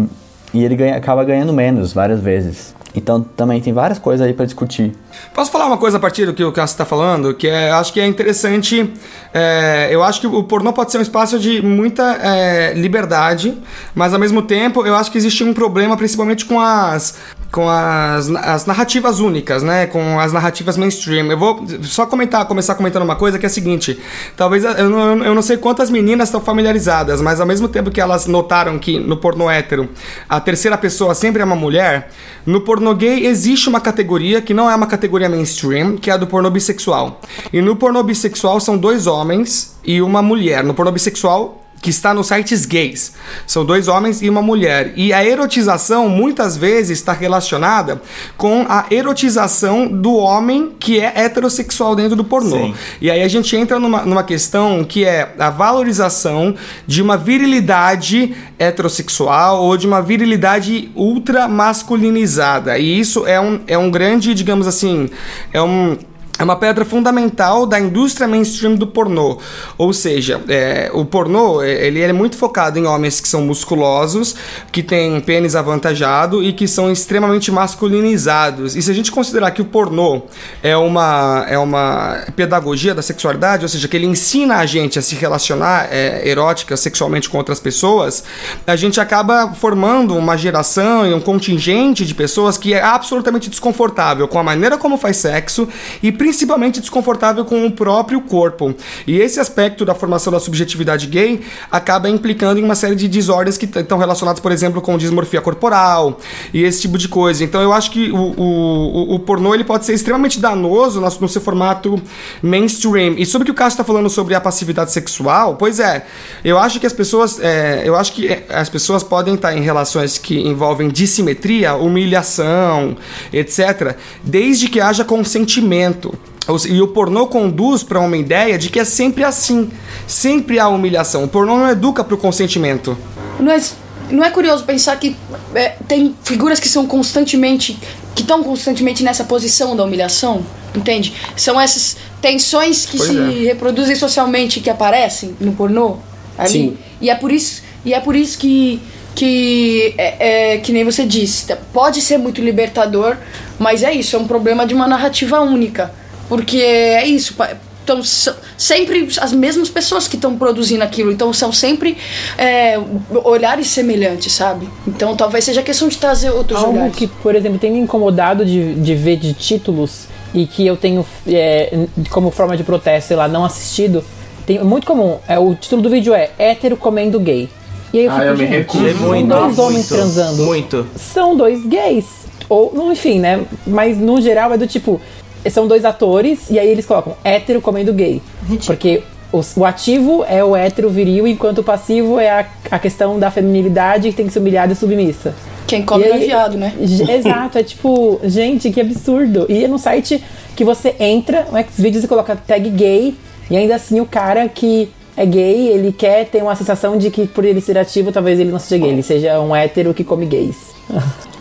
[SPEAKER 7] e ele ganha, acaba ganhando menos várias vezes. Então também tem várias coisas aí pra discutir.
[SPEAKER 1] Posso falar uma coisa a partir do que o Cássio está falando? Que é, acho que é interessante. é, eu acho que o pornô pode ser um espaço de muita é, liberdade, mas ao mesmo tempo eu acho que existe um problema, principalmente com as com as, as narrativas únicas, né? Com as narrativas mainstream. Eu vou só comentar, começar comentando uma coisa que é a seguinte: talvez eu não, eu não sei quantas meninas estão familiarizadas, mas ao mesmo tempo que elas notaram que no pornô hétero a terceira pessoa sempre é uma mulher, no pornô gay existe uma categoria que não é uma categoria mainstream, que é a do pornô bissexual. E no pornô bissexual são dois homens e uma mulher. No pornô bissexual que está nos sites gays. São dois homens e uma mulher. E a erotização muitas vezes está relacionada com a erotização do homem que é heterossexual dentro do pornô.
[SPEAKER 3] Sim.
[SPEAKER 1] E aí a gente entra numa, numa questão que é a valorização de uma virilidade heterossexual ou de uma virilidade ultra masculinizada. E isso é um, é um grande, digamos assim, é um. É uma pedra fundamental da indústria mainstream do pornô. Ou seja, é, o pornô é, ele é muito focado em homens que são musculosos, que têm pênis avantajado e que são extremamente masculinizados. E se a gente considerar que o pornô é uma, é uma pedagogia da sexualidade, ou seja, que ele ensina a gente a se relacionar é, erótica sexualmente com outras pessoas, a gente acaba formando uma geração e um contingente de pessoas que é absolutamente desconfortável com a maneira como faz sexo e principalmente desconfortável com o próprio corpo. E esse aspecto da formação da subjetividade gay acaba implicando em uma série de desordens que estão relacionadas, por exemplo, com dismorfia corporal e esse tipo de coisa. Então eu acho que o, o, o, pornô ele pode ser extremamente danoso no, no seu formato mainstream. E sobre o que o Cássio está falando sobre a passividade sexual, pois é, eu acho que as pessoas, é, eu acho que é, as pessoas podem estar em relações que envolvem dissimetria, humilhação, etc., desde que haja consentimento. E o pornô conduz para uma ideia de que é sempre assim. Sempre há humilhação. O pornô não educa para o consentimento.
[SPEAKER 8] Não é, não é curioso pensar que é, tem figuras que são constantemente. que estão constantemente nessa posição da humilhação? Entende? São essas tensões que
[SPEAKER 1] Pois
[SPEAKER 8] se
[SPEAKER 1] é.
[SPEAKER 8] reproduzem socialmente que aparecem no pornô. Ali.
[SPEAKER 5] Sim.
[SPEAKER 8] E é por isso, e é por isso que. Que, é, é, que nem você disse, tá- pode ser muito libertador, mas é isso, é um problema de uma narrativa única. Porque é isso, então, são sempre as mesmas pessoas que estão produzindo aquilo, então são sempre é, olhares semelhantes, sabe? Então talvez seja questão de trazer outros
[SPEAKER 2] Algo
[SPEAKER 8] olhares.
[SPEAKER 2] que, por exemplo, tem me incomodado de, de ver de títulos e que eu tenho é, como forma de protesto, sei lá, não assistido. Tem, muito comum. É, o título do vídeo é Hétero comendo gay. E aí eu
[SPEAKER 9] Ah,
[SPEAKER 2] fico,
[SPEAKER 9] eu me recuso.
[SPEAKER 2] são
[SPEAKER 9] Muito,
[SPEAKER 2] dois homens transando.
[SPEAKER 1] Muito.
[SPEAKER 2] São dois gays. Ou, não, enfim, né? Mas no geral é do tipo. São dois atores e aí eles colocam hétero comendo gay. Porque o ativo é o hétero viril, enquanto o passivo é a, a questão da feminilidade que tem que ser humilhada e submissa.
[SPEAKER 8] Quem come é
[SPEAKER 2] aí-
[SPEAKER 8] viado, né?
[SPEAKER 2] Exato, é tipo, gente, que absurdo. E é num site que você entra no Xvideos e coloca tag gay, e ainda assim o cara que é gay, ele quer ter uma sensação de que por ele ser ativo, talvez ele não seja gay, ele seja um hétero que come gays.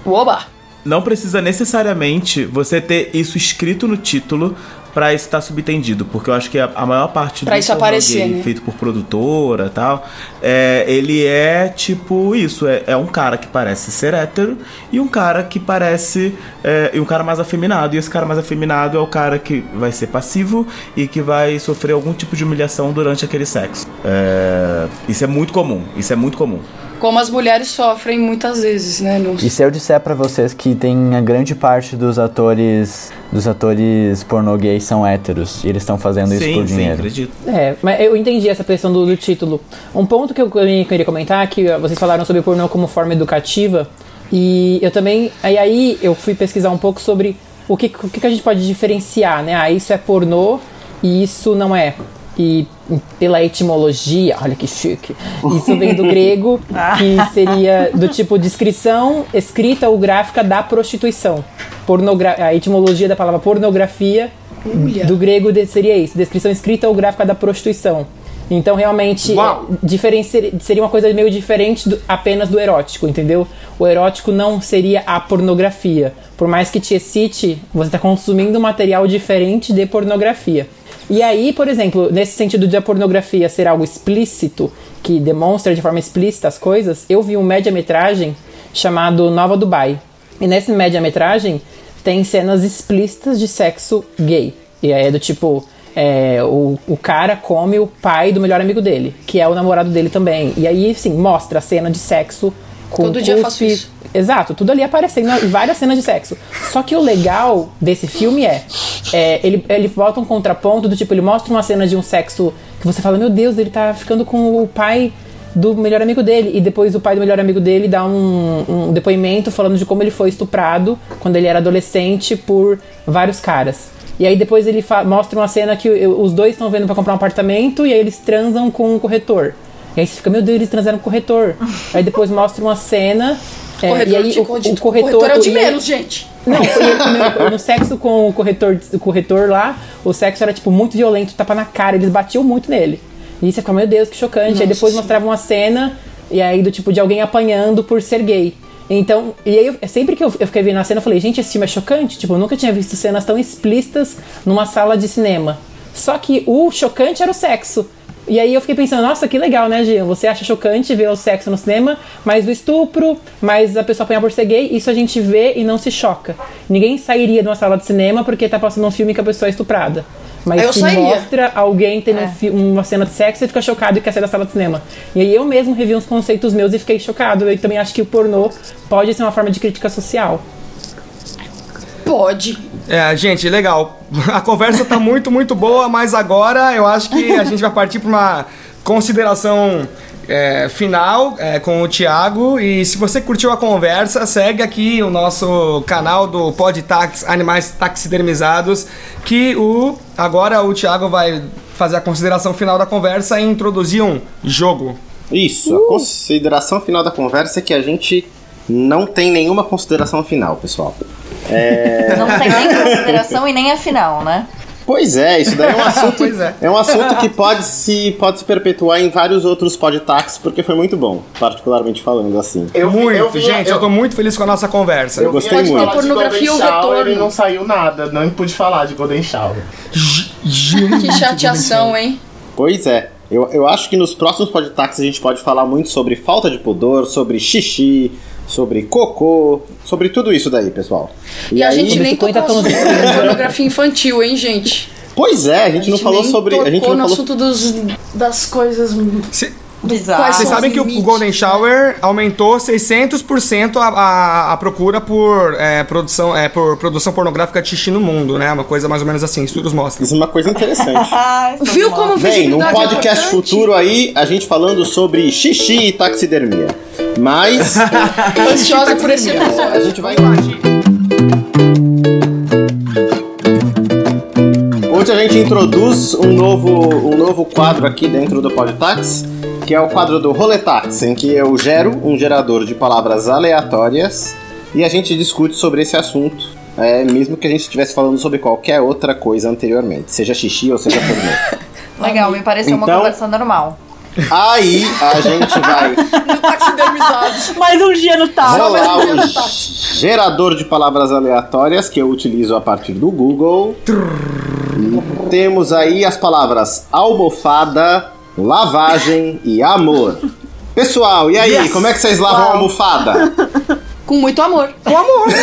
[SPEAKER 8] Oba!
[SPEAKER 3] Não precisa necessariamente você ter isso escrito no título pra isso estar subtendido, porque eu acho que a, a maior parte
[SPEAKER 8] Pra
[SPEAKER 3] do
[SPEAKER 8] isso aparecer, né?
[SPEAKER 3] feito por produtora e tal, é, ele é tipo isso, é, é um cara que parece ser hétero e um cara que parece é, e um cara mais afeminado, e esse cara mais afeminado é o cara que vai ser passivo e que vai sofrer algum tipo de humilhação durante aquele sexo. É, isso é muito comum, isso é muito comum.
[SPEAKER 8] Como as mulheres sofrem muitas vezes, né?
[SPEAKER 7] E se eu disser pra vocês que tem a grande parte dos atores dos atores pornô gays são héteros e eles estão fazendo isso
[SPEAKER 3] sim,
[SPEAKER 7] por
[SPEAKER 3] sim,
[SPEAKER 7] dinheiro?
[SPEAKER 3] acredito.
[SPEAKER 2] É, mas eu entendi essa questão do, do título. Um ponto que eu queria comentar é que vocês falaram sobre o pornô como forma educativa. E eu também. Aí, aí eu fui pesquisar um pouco sobre o que, o que a gente pode diferenciar, né? Ah, isso é pornô e isso não é. E pela etimologia, olha que chique. Isso vem do grego, que seria do tipo descrição escrita ou gráfica da prostituição. Pornogra a etimologia da palavra pornografia
[SPEAKER 8] Olha.
[SPEAKER 2] do grego seria isso, descrição escrita ou gráfica da prostituição. Então, realmente, é, seria uma coisa meio diferente do- apenas do erótico, entendeu? O erótico não seria a pornografia. Por mais que te excite, você está consumindo um material diferente de pornografia. E aí, por exemplo, nesse sentido de a pornografia ser algo explícito, que demonstra de forma explícita as coisas, eu vi um média-metragem chamado Nova Dubai. E nesse média-metragem tem cenas explícitas de sexo gay. E aí é do tipo, é, o, o cara come o pai do melhor amigo dele, que é o namorado dele também. E aí, sim, mostra a cena de sexo com
[SPEAKER 8] Todo dia eu faço isso.
[SPEAKER 2] Exato, tudo ali aparecendo, várias cenas de sexo. Só que o legal desse filme é, é, ele, ele volta um contraponto do tipo, ele mostra uma cena de um sexo que você fala, meu Deus, ele tá ficando com o pai do melhor amigo dele. E depois o pai do melhor amigo dele dá um, um depoimento falando de como ele foi estuprado quando ele era adolescente por vários caras. E aí depois ele mostra uma cena que o- os dois estão vendo pra comprar um apartamento e aí eles transam com um corretor. E aí você fica, meu Deus, eles transaram com o corretor. aí depois mostra uma cena. é,
[SPEAKER 8] corretor,
[SPEAKER 2] e aí o,
[SPEAKER 8] de-
[SPEAKER 2] o corretor,
[SPEAKER 8] corretor é o de menos, gente.
[SPEAKER 2] não, no, no sexo com o corretor, o corretor lá, o sexo era, tipo, muito violento, tapa na cara, eles batiam muito nele. E você fica, meu Deus, que chocante. aí depois mostrava uma cena, e aí do tipo, de alguém apanhando por ser gay. Então, e aí, eu- sempre que eu, eu fiquei vendo a cena, eu falei, gente, esse filme é chocante. Tipo, eu nunca tinha visto cenas tão explícitas numa sala de cinema. Só que o chocante era o sexo. E aí eu fiquei pensando, nossa, que legal, né, Gia? Você acha chocante ver o sexo no cinema, mas o estupro, mas a pessoa apanhar por ser gay, isso a gente vê e não se choca. Ninguém sairia de uma sala de cinema porque tá passando um filme que a pessoa é estuprada. Mas
[SPEAKER 8] Eu
[SPEAKER 2] se
[SPEAKER 8] sairia.
[SPEAKER 2] mostra alguém tendo fi- uma cena de sexo, você fica chocado e quer sair da sala de cinema. E aí eu mesmo revi uns conceitos meus e fiquei chocado. Eu também acho que o pornô pode ser uma forma de crítica social.
[SPEAKER 8] Pode.
[SPEAKER 1] É, gente, legal. A conversa tá muito, muito boa, mas agora eu acho que a gente vai partir para uma consideração é, final é, com o Thiago. E se você curtiu a conversa, segue aqui o nosso canal do Podtax Animais Taxidermizados, que o agora o Thiago vai fazer a consideração final da conversa e introduzir um jogo.
[SPEAKER 5] Isso, a consideração final da conversa é que a gente não tem nenhuma consideração final, pessoal.
[SPEAKER 6] Não tem nem consideração e nem a final, né?
[SPEAKER 5] Pois é, isso daí é um assunto,
[SPEAKER 1] Pois é.
[SPEAKER 5] um assunto que pode se, pode se perpetuar em vários outros podtax, porque foi muito bom, particularmente falando assim.
[SPEAKER 9] Eu
[SPEAKER 1] muito,
[SPEAKER 9] eu vi-
[SPEAKER 1] gente, eu, tô muito feliz com a nossa conversa.
[SPEAKER 5] Eu gostei
[SPEAKER 9] Pode
[SPEAKER 5] muito.
[SPEAKER 9] falar de
[SPEAKER 8] Pornografia ou
[SPEAKER 9] Shower
[SPEAKER 8] retorno?
[SPEAKER 9] E não saiu nada, não pude falar de Golden Shower.
[SPEAKER 8] Que chateação, hein?
[SPEAKER 5] Pois é. Eu, eu acho que nos próximos podcasts a gente pode falar muito sobre falta de pudor, sobre xixi, sobre cocô, sobre tudo isso daí, pessoal.
[SPEAKER 8] E, a
[SPEAKER 5] aí-
[SPEAKER 8] gente nem
[SPEAKER 2] 50
[SPEAKER 8] tocou sobre
[SPEAKER 2] cinza.
[SPEAKER 8] pornografia infantil, hein, gente?
[SPEAKER 5] Pois é, a gente, não falou
[SPEAKER 8] nem
[SPEAKER 5] sobre. A gente
[SPEAKER 8] tocou
[SPEAKER 5] não
[SPEAKER 8] no
[SPEAKER 5] falou
[SPEAKER 8] assunto dos, das coisas.
[SPEAKER 1] Se-
[SPEAKER 8] Quais
[SPEAKER 1] Vocês sabem que o
[SPEAKER 8] limites?
[SPEAKER 1] Golden Shower aumentou 600% a, a, a procura por, é, produção, é, por produção pornográfica de xixi no mundo, né? Uma coisa mais ou menos assim, estudos mostram.
[SPEAKER 5] Isso é uma coisa interessante.
[SPEAKER 6] Ai,
[SPEAKER 8] Viu como
[SPEAKER 5] Bem, num
[SPEAKER 8] é
[SPEAKER 5] podcast
[SPEAKER 8] importante?
[SPEAKER 5] futuro aí, a gente falando sobre xixi e taxidermia. Mas
[SPEAKER 8] Ansiosa por esse
[SPEAKER 5] a gente vai. Hoje a gente introduz um novo, um novo quadro aqui dentro do Podtax, que é o quadro do Roletax, em que eu gero um gerador de palavras aleatórias e a gente discute sobre esse assunto, é, mesmo que a gente estivesse falando sobre qualquer outra coisa anteriormente, seja xixi ou seja pornô.
[SPEAKER 6] Legal, me pareceu uma
[SPEAKER 5] Então-
[SPEAKER 6] conversa normal.
[SPEAKER 5] Aí a gente vai
[SPEAKER 8] No taxidermizado.
[SPEAKER 4] Mais um dia no táxi.
[SPEAKER 5] rolar o gerador de palavras aleatórias que eu utilizo a partir do Google. E temos aí as palavras almofada, lavagem e amor. Pessoal, e aí,
[SPEAKER 1] Yes!
[SPEAKER 5] como é que vocês lavam a almofada?
[SPEAKER 8] Com muito amor.
[SPEAKER 1] Com amor.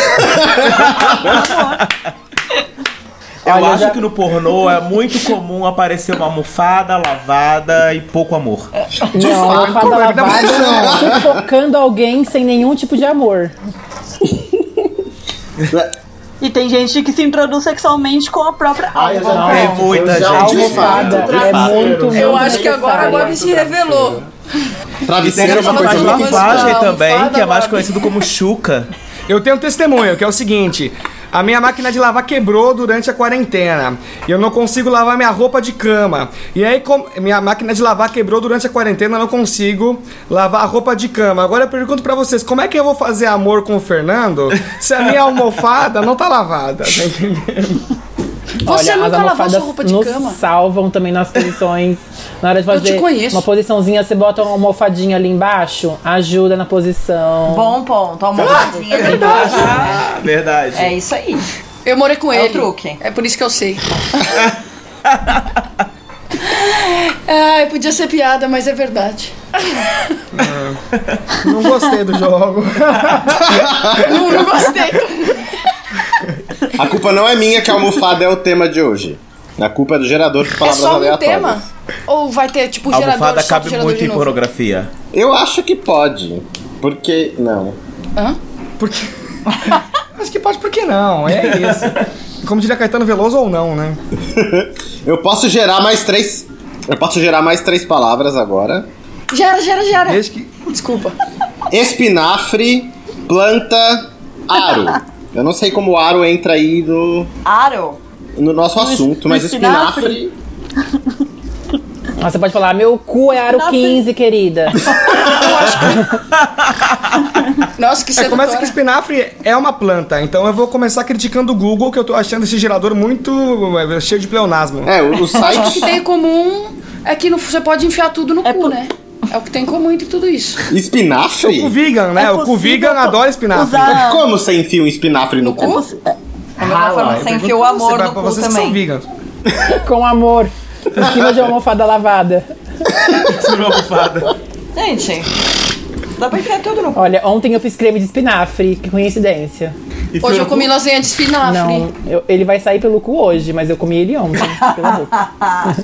[SPEAKER 3] Eu
[SPEAKER 2] Olha,
[SPEAKER 3] acho
[SPEAKER 2] já-
[SPEAKER 3] que no pornô é muito comum aparecer uma almofada lavada e pouco amor.
[SPEAKER 2] Não, a
[SPEAKER 1] fato,
[SPEAKER 2] fada
[SPEAKER 1] ainda mais
[SPEAKER 2] lavada sufocando alguém sem nenhum tipo de amor.
[SPEAKER 4] E tem gente que se introduz sexualmente com a própria
[SPEAKER 9] Ai,
[SPEAKER 4] alma.
[SPEAKER 3] Tem
[SPEAKER 9] não,
[SPEAKER 3] muita
[SPEAKER 9] eu já
[SPEAKER 3] gente.
[SPEAKER 2] Almofada é muito, muito
[SPEAKER 8] Eu acho que agora a
[SPEAKER 2] necessária.
[SPEAKER 8] Bob se revelou.
[SPEAKER 5] Travesseiro é uma coisa muito
[SPEAKER 8] lavagem.
[SPEAKER 3] também, que é mais conhecido como chuca.
[SPEAKER 1] Eu tenho um testemunho, que é o seguinte. A minha máquina de lavar quebrou durante a quarentena. E eu não consigo lavar minha roupa de cama. E aí, com- minha máquina de lavar quebrou durante a quarentena, eu não consigo lavar a roupa de cama. Agora eu pergunto pra vocês, como é que eu vou fazer amor com o Fernando se a minha almofada não tá lavada? Tá entendendo?
[SPEAKER 8] Você
[SPEAKER 2] Olha, as
[SPEAKER 8] nunca lavou
[SPEAKER 2] almofadas
[SPEAKER 8] sua roupa de
[SPEAKER 2] nos
[SPEAKER 8] cama?
[SPEAKER 2] salvam também nas posições. Na hora de
[SPEAKER 8] Eu te
[SPEAKER 2] fazer
[SPEAKER 8] conheço.
[SPEAKER 2] uma posiçãozinha, você bota uma almofadinha ali embaixo, ajuda na posição.
[SPEAKER 6] Bom ponto, almofadinha ali embaixo.
[SPEAKER 3] Ah, verdade.
[SPEAKER 6] É isso aí.
[SPEAKER 8] Eu morei com
[SPEAKER 6] É o
[SPEAKER 8] ele.
[SPEAKER 6] truque.
[SPEAKER 8] É por isso que eu sei. Ai, podia ser piada, mas é verdade.
[SPEAKER 1] Não gostei do jogo.
[SPEAKER 8] Não, não gostei.
[SPEAKER 5] A culpa não é minha que a almofada é o tema de hoje. A culpa é do gerador de
[SPEAKER 8] É
[SPEAKER 5] palavras
[SPEAKER 8] só um
[SPEAKER 5] aleatórias.
[SPEAKER 8] tema? Ou vai ter, tipo,
[SPEAKER 3] A
[SPEAKER 8] gerador,
[SPEAKER 3] almofada cabe
[SPEAKER 8] gerador
[SPEAKER 3] muito em
[SPEAKER 8] novo?
[SPEAKER 3] pornografia.
[SPEAKER 5] Eu acho que pode. Porque. Não.
[SPEAKER 8] Hã?
[SPEAKER 1] Porque... Acho que pode, por que não? É isso. Como diria Caetano Veloso ou não, né?
[SPEAKER 5] Eu posso gerar mais três. Eu posso gerar mais três palavras agora.
[SPEAKER 8] Gera, gera, gera.
[SPEAKER 1] Desde que...
[SPEAKER 8] Desculpa.
[SPEAKER 5] Espinafre, planta, aro. Eu não sei como o aro entra aí no,
[SPEAKER 6] Aro.
[SPEAKER 5] no nosso assunto, mas
[SPEAKER 4] espinafre?
[SPEAKER 5] espinafre.
[SPEAKER 2] Ah, Você pode falar, meu cu é aro
[SPEAKER 4] Nossa.
[SPEAKER 2] 15, querida.
[SPEAKER 8] Nossa, que
[SPEAKER 1] É, começa que espinafre é uma planta, então eu vou começar criticando o Google, que eu tô achando esse gerador muito é, cheio de pleonasmo.
[SPEAKER 5] É, o, o
[SPEAKER 8] O que
[SPEAKER 5] site.
[SPEAKER 8] tem em comum é que no- você pode enfiar tudo no
[SPEAKER 4] É
[SPEAKER 8] cu,
[SPEAKER 4] por-
[SPEAKER 8] né? É o que tem em comum entre tudo isso.
[SPEAKER 1] O cu
[SPEAKER 5] Espinafre?
[SPEAKER 1] vegan, né?
[SPEAKER 4] É
[SPEAKER 1] o cu vegan adora espinafre.
[SPEAKER 4] usar-
[SPEAKER 5] Como você enfia um espinafre no,
[SPEAKER 8] No
[SPEAKER 5] cu?
[SPEAKER 6] Da mesma forma que você enfia o amor
[SPEAKER 1] Você
[SPEAKER 6] no
[SPEAKER 1] pra
[SPEAKER 6] cu
[SPEAKER 1] vocês que são
[SPEAKER 6] também.
[SPEAKER 2] Com amor. Em cima de uma almofada lavada.
[SPEAKER 3] Uma almofada.
[SPEAKER 6] Gente, dá pra enfiar tudo no cu.
[SPEAKER 2] Olha, ontem eu fiz creme de espinafre, que coincidência.
[SPEAKER 8] Hoje eu comi lasanha de espinafre.
[SPEAKER 2] Não, eu- ele vai sair pelo cu hoje, mas eu comi ele ontem, pela boca.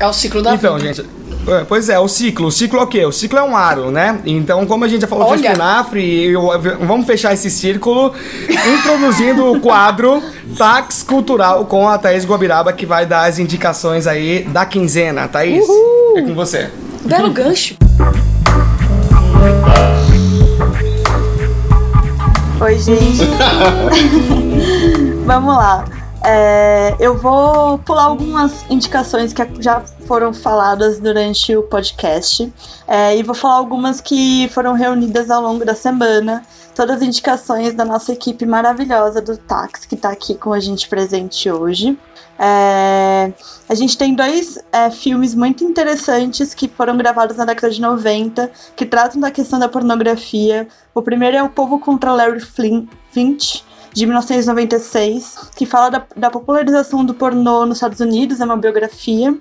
[SPEAKER 8] É o ciclo da
[SPEAKER 1] Então,
[SPEAKER 8] vida.
[SPEAKER 1] gente. É, Pois é, o ciclo. O ciclo é o quê? O ciclo é um aro, né? Então, como a gente já falou de
[SPEAKER 8] Olha.
[SPEAKER 1] espinafre, eu- vamos fechar esse círculo introduzindo o quadro Tax Cultural com a Thaís Guabiraba, que vai dar as indicações aí da quinzena. Thaís, é com você.
[SPEAKER 8] Belo gancho.
[SPEAKER 4] Oi, gente. Vamos lá. É, eu vou pular algumas indicações que já foram faladas durante o podcast é, e vou falar algumas que foram reunidas ao longo da semana. Todas as indicações da nossa equipe maravilhosa do Tax, que está aqui com a gente presente hoje. É, a gente tem dois é, filmes muito interessantes que foram gravados na década de 90, que tratam da questão da pornografia. O primeiro é O Povo contra Larry Flint, Flint de 1996, que fala da, da popularização do pornô nos Estados Unidos, é uma biografia.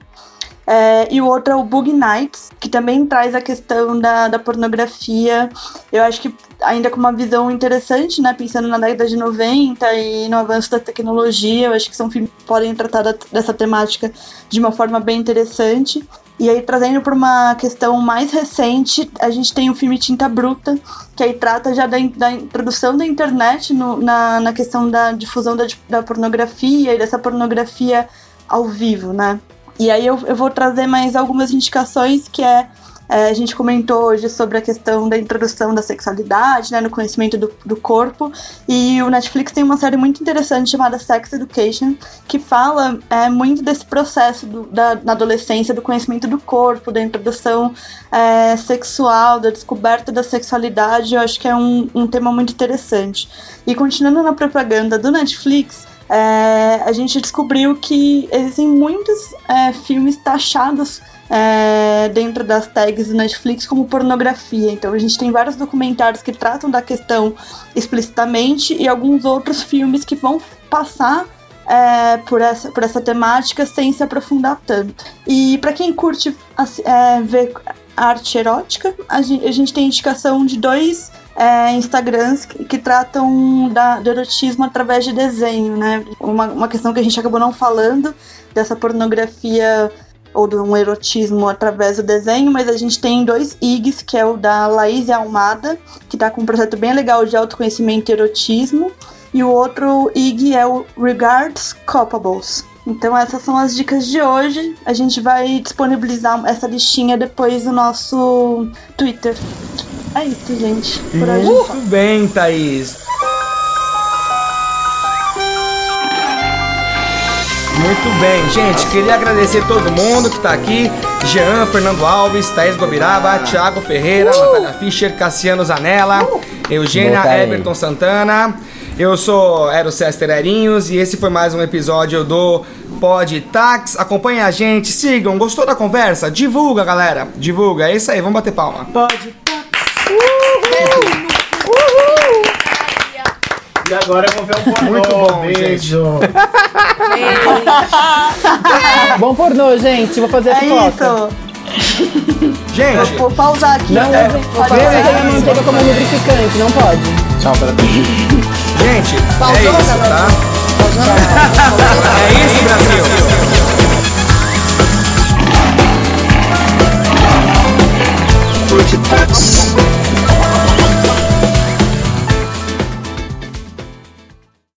[SPEAKER 4] É, e o outro é o Bug Nights, que também traz a questão da, da pornografia. Eu acho que ainda com uma visão interessante, né? Pensando na década de 90 e no avanço da tecnologia, eu acho que são filmes que podem tratar dessa temática de uma forma bem interessante. E aí, trazendo para uma questão mais recente, a gente tem o filme Tinta Bruta, que aí trata já da, da introdução da internet no- na, na questão da difusão da, da pornografia e dessa pornografia ao vivo, né? E aí eu, eu vou trazer mais algumas indicações que é É, a gente comentou hoje sobre a questão da introdução da sexualidade, né, no conhecimento do, do corpo. E o Netflix tem uma série muito interessante chamada Sex Education, que fala é, muito desse processo do, da, na adolescência, do conhecimento do corpo, da introdução é, sexual, da descoberta da sexualidade. Eu acho que é um, um tema muito interessante. E continuando na propaganda do Netflix, é, a gente descobriu que existem muitos é, filmes taxados é, dentro das tags do Netflix como pornografia. Então a gente tem vários documentários que tratam da questão explicitamente e alguns outros filmes que vão passar é, por, essa, por essa temática sem se aprofundar tanto. E para quem curte é, ver arte erótica, a gente, a gente tem indicação de dois é, Instagrams que, que tratam da, do erotismo através de desenho, né? Uma, uma questão que a gente acabou não falando dessa pornografia ou de um erotismo através do desenho, mas a gente tem dois IGs, que é o da Laís Almada, que está com um projeto bem legal de autoconhecimento e erotismo, e o outro IG é o Regards Culpables. Então essas são as dicas de hoje. A gente vai disponibilizar essa listinha depois no nosso Twitter. É isso, gente. Por hoje.
[SPEAKER 1] Muito bem, Thaís. Muito bem, gente. Queria agradecer todo mundo que tá aqui: Jean, Fernando Alves, Thaís Gobiraba, Thiago Ferreira, uh! Natália Fischer, Cassiano Zanella, uh! Eugênia Everton Santana. Eu sou Ero Cester Erinhos e esse foi mais um episódio do Pod Tax. Acompanhe a gente, sigam. Gostou da conversa? Divulga, galera. Divulga. É isso aí, vamos bater palma.
[SPEAKER 9] Pod Tax. Uhul. Uhul. E agora eu vou ver um pornô.
[SPEAKER 1] Muito bom,
[SPEAKER 9] Beijo.
[SPEAKER 2] bom pornô, gente. Vou fazer a
[SPEAKER 4] É
[SPEAKER 2] pipoca.
[SPEAKER 1] Gente,
[SPEAKER 4] Vou pausar aqui.
[SPEAKER 2] Não
[SPEAKER 4] né?
[SPEAKER 2] usem
[SPEAKER 4] Pode
[SPEAKER 2] não
[SPEAKER 4] pausar.
[SPEAKER 2] usem a manteiga como lubrificante, não pode.
[SPEAKER 9] Tchau,
[SPEAKER 1] Gente,
[SPEAKER 4] Pausou,
[SPEAKER 1] é
[SPEAKER 4] isso,
[SPEAKER 1] tá? É isso, Brasil.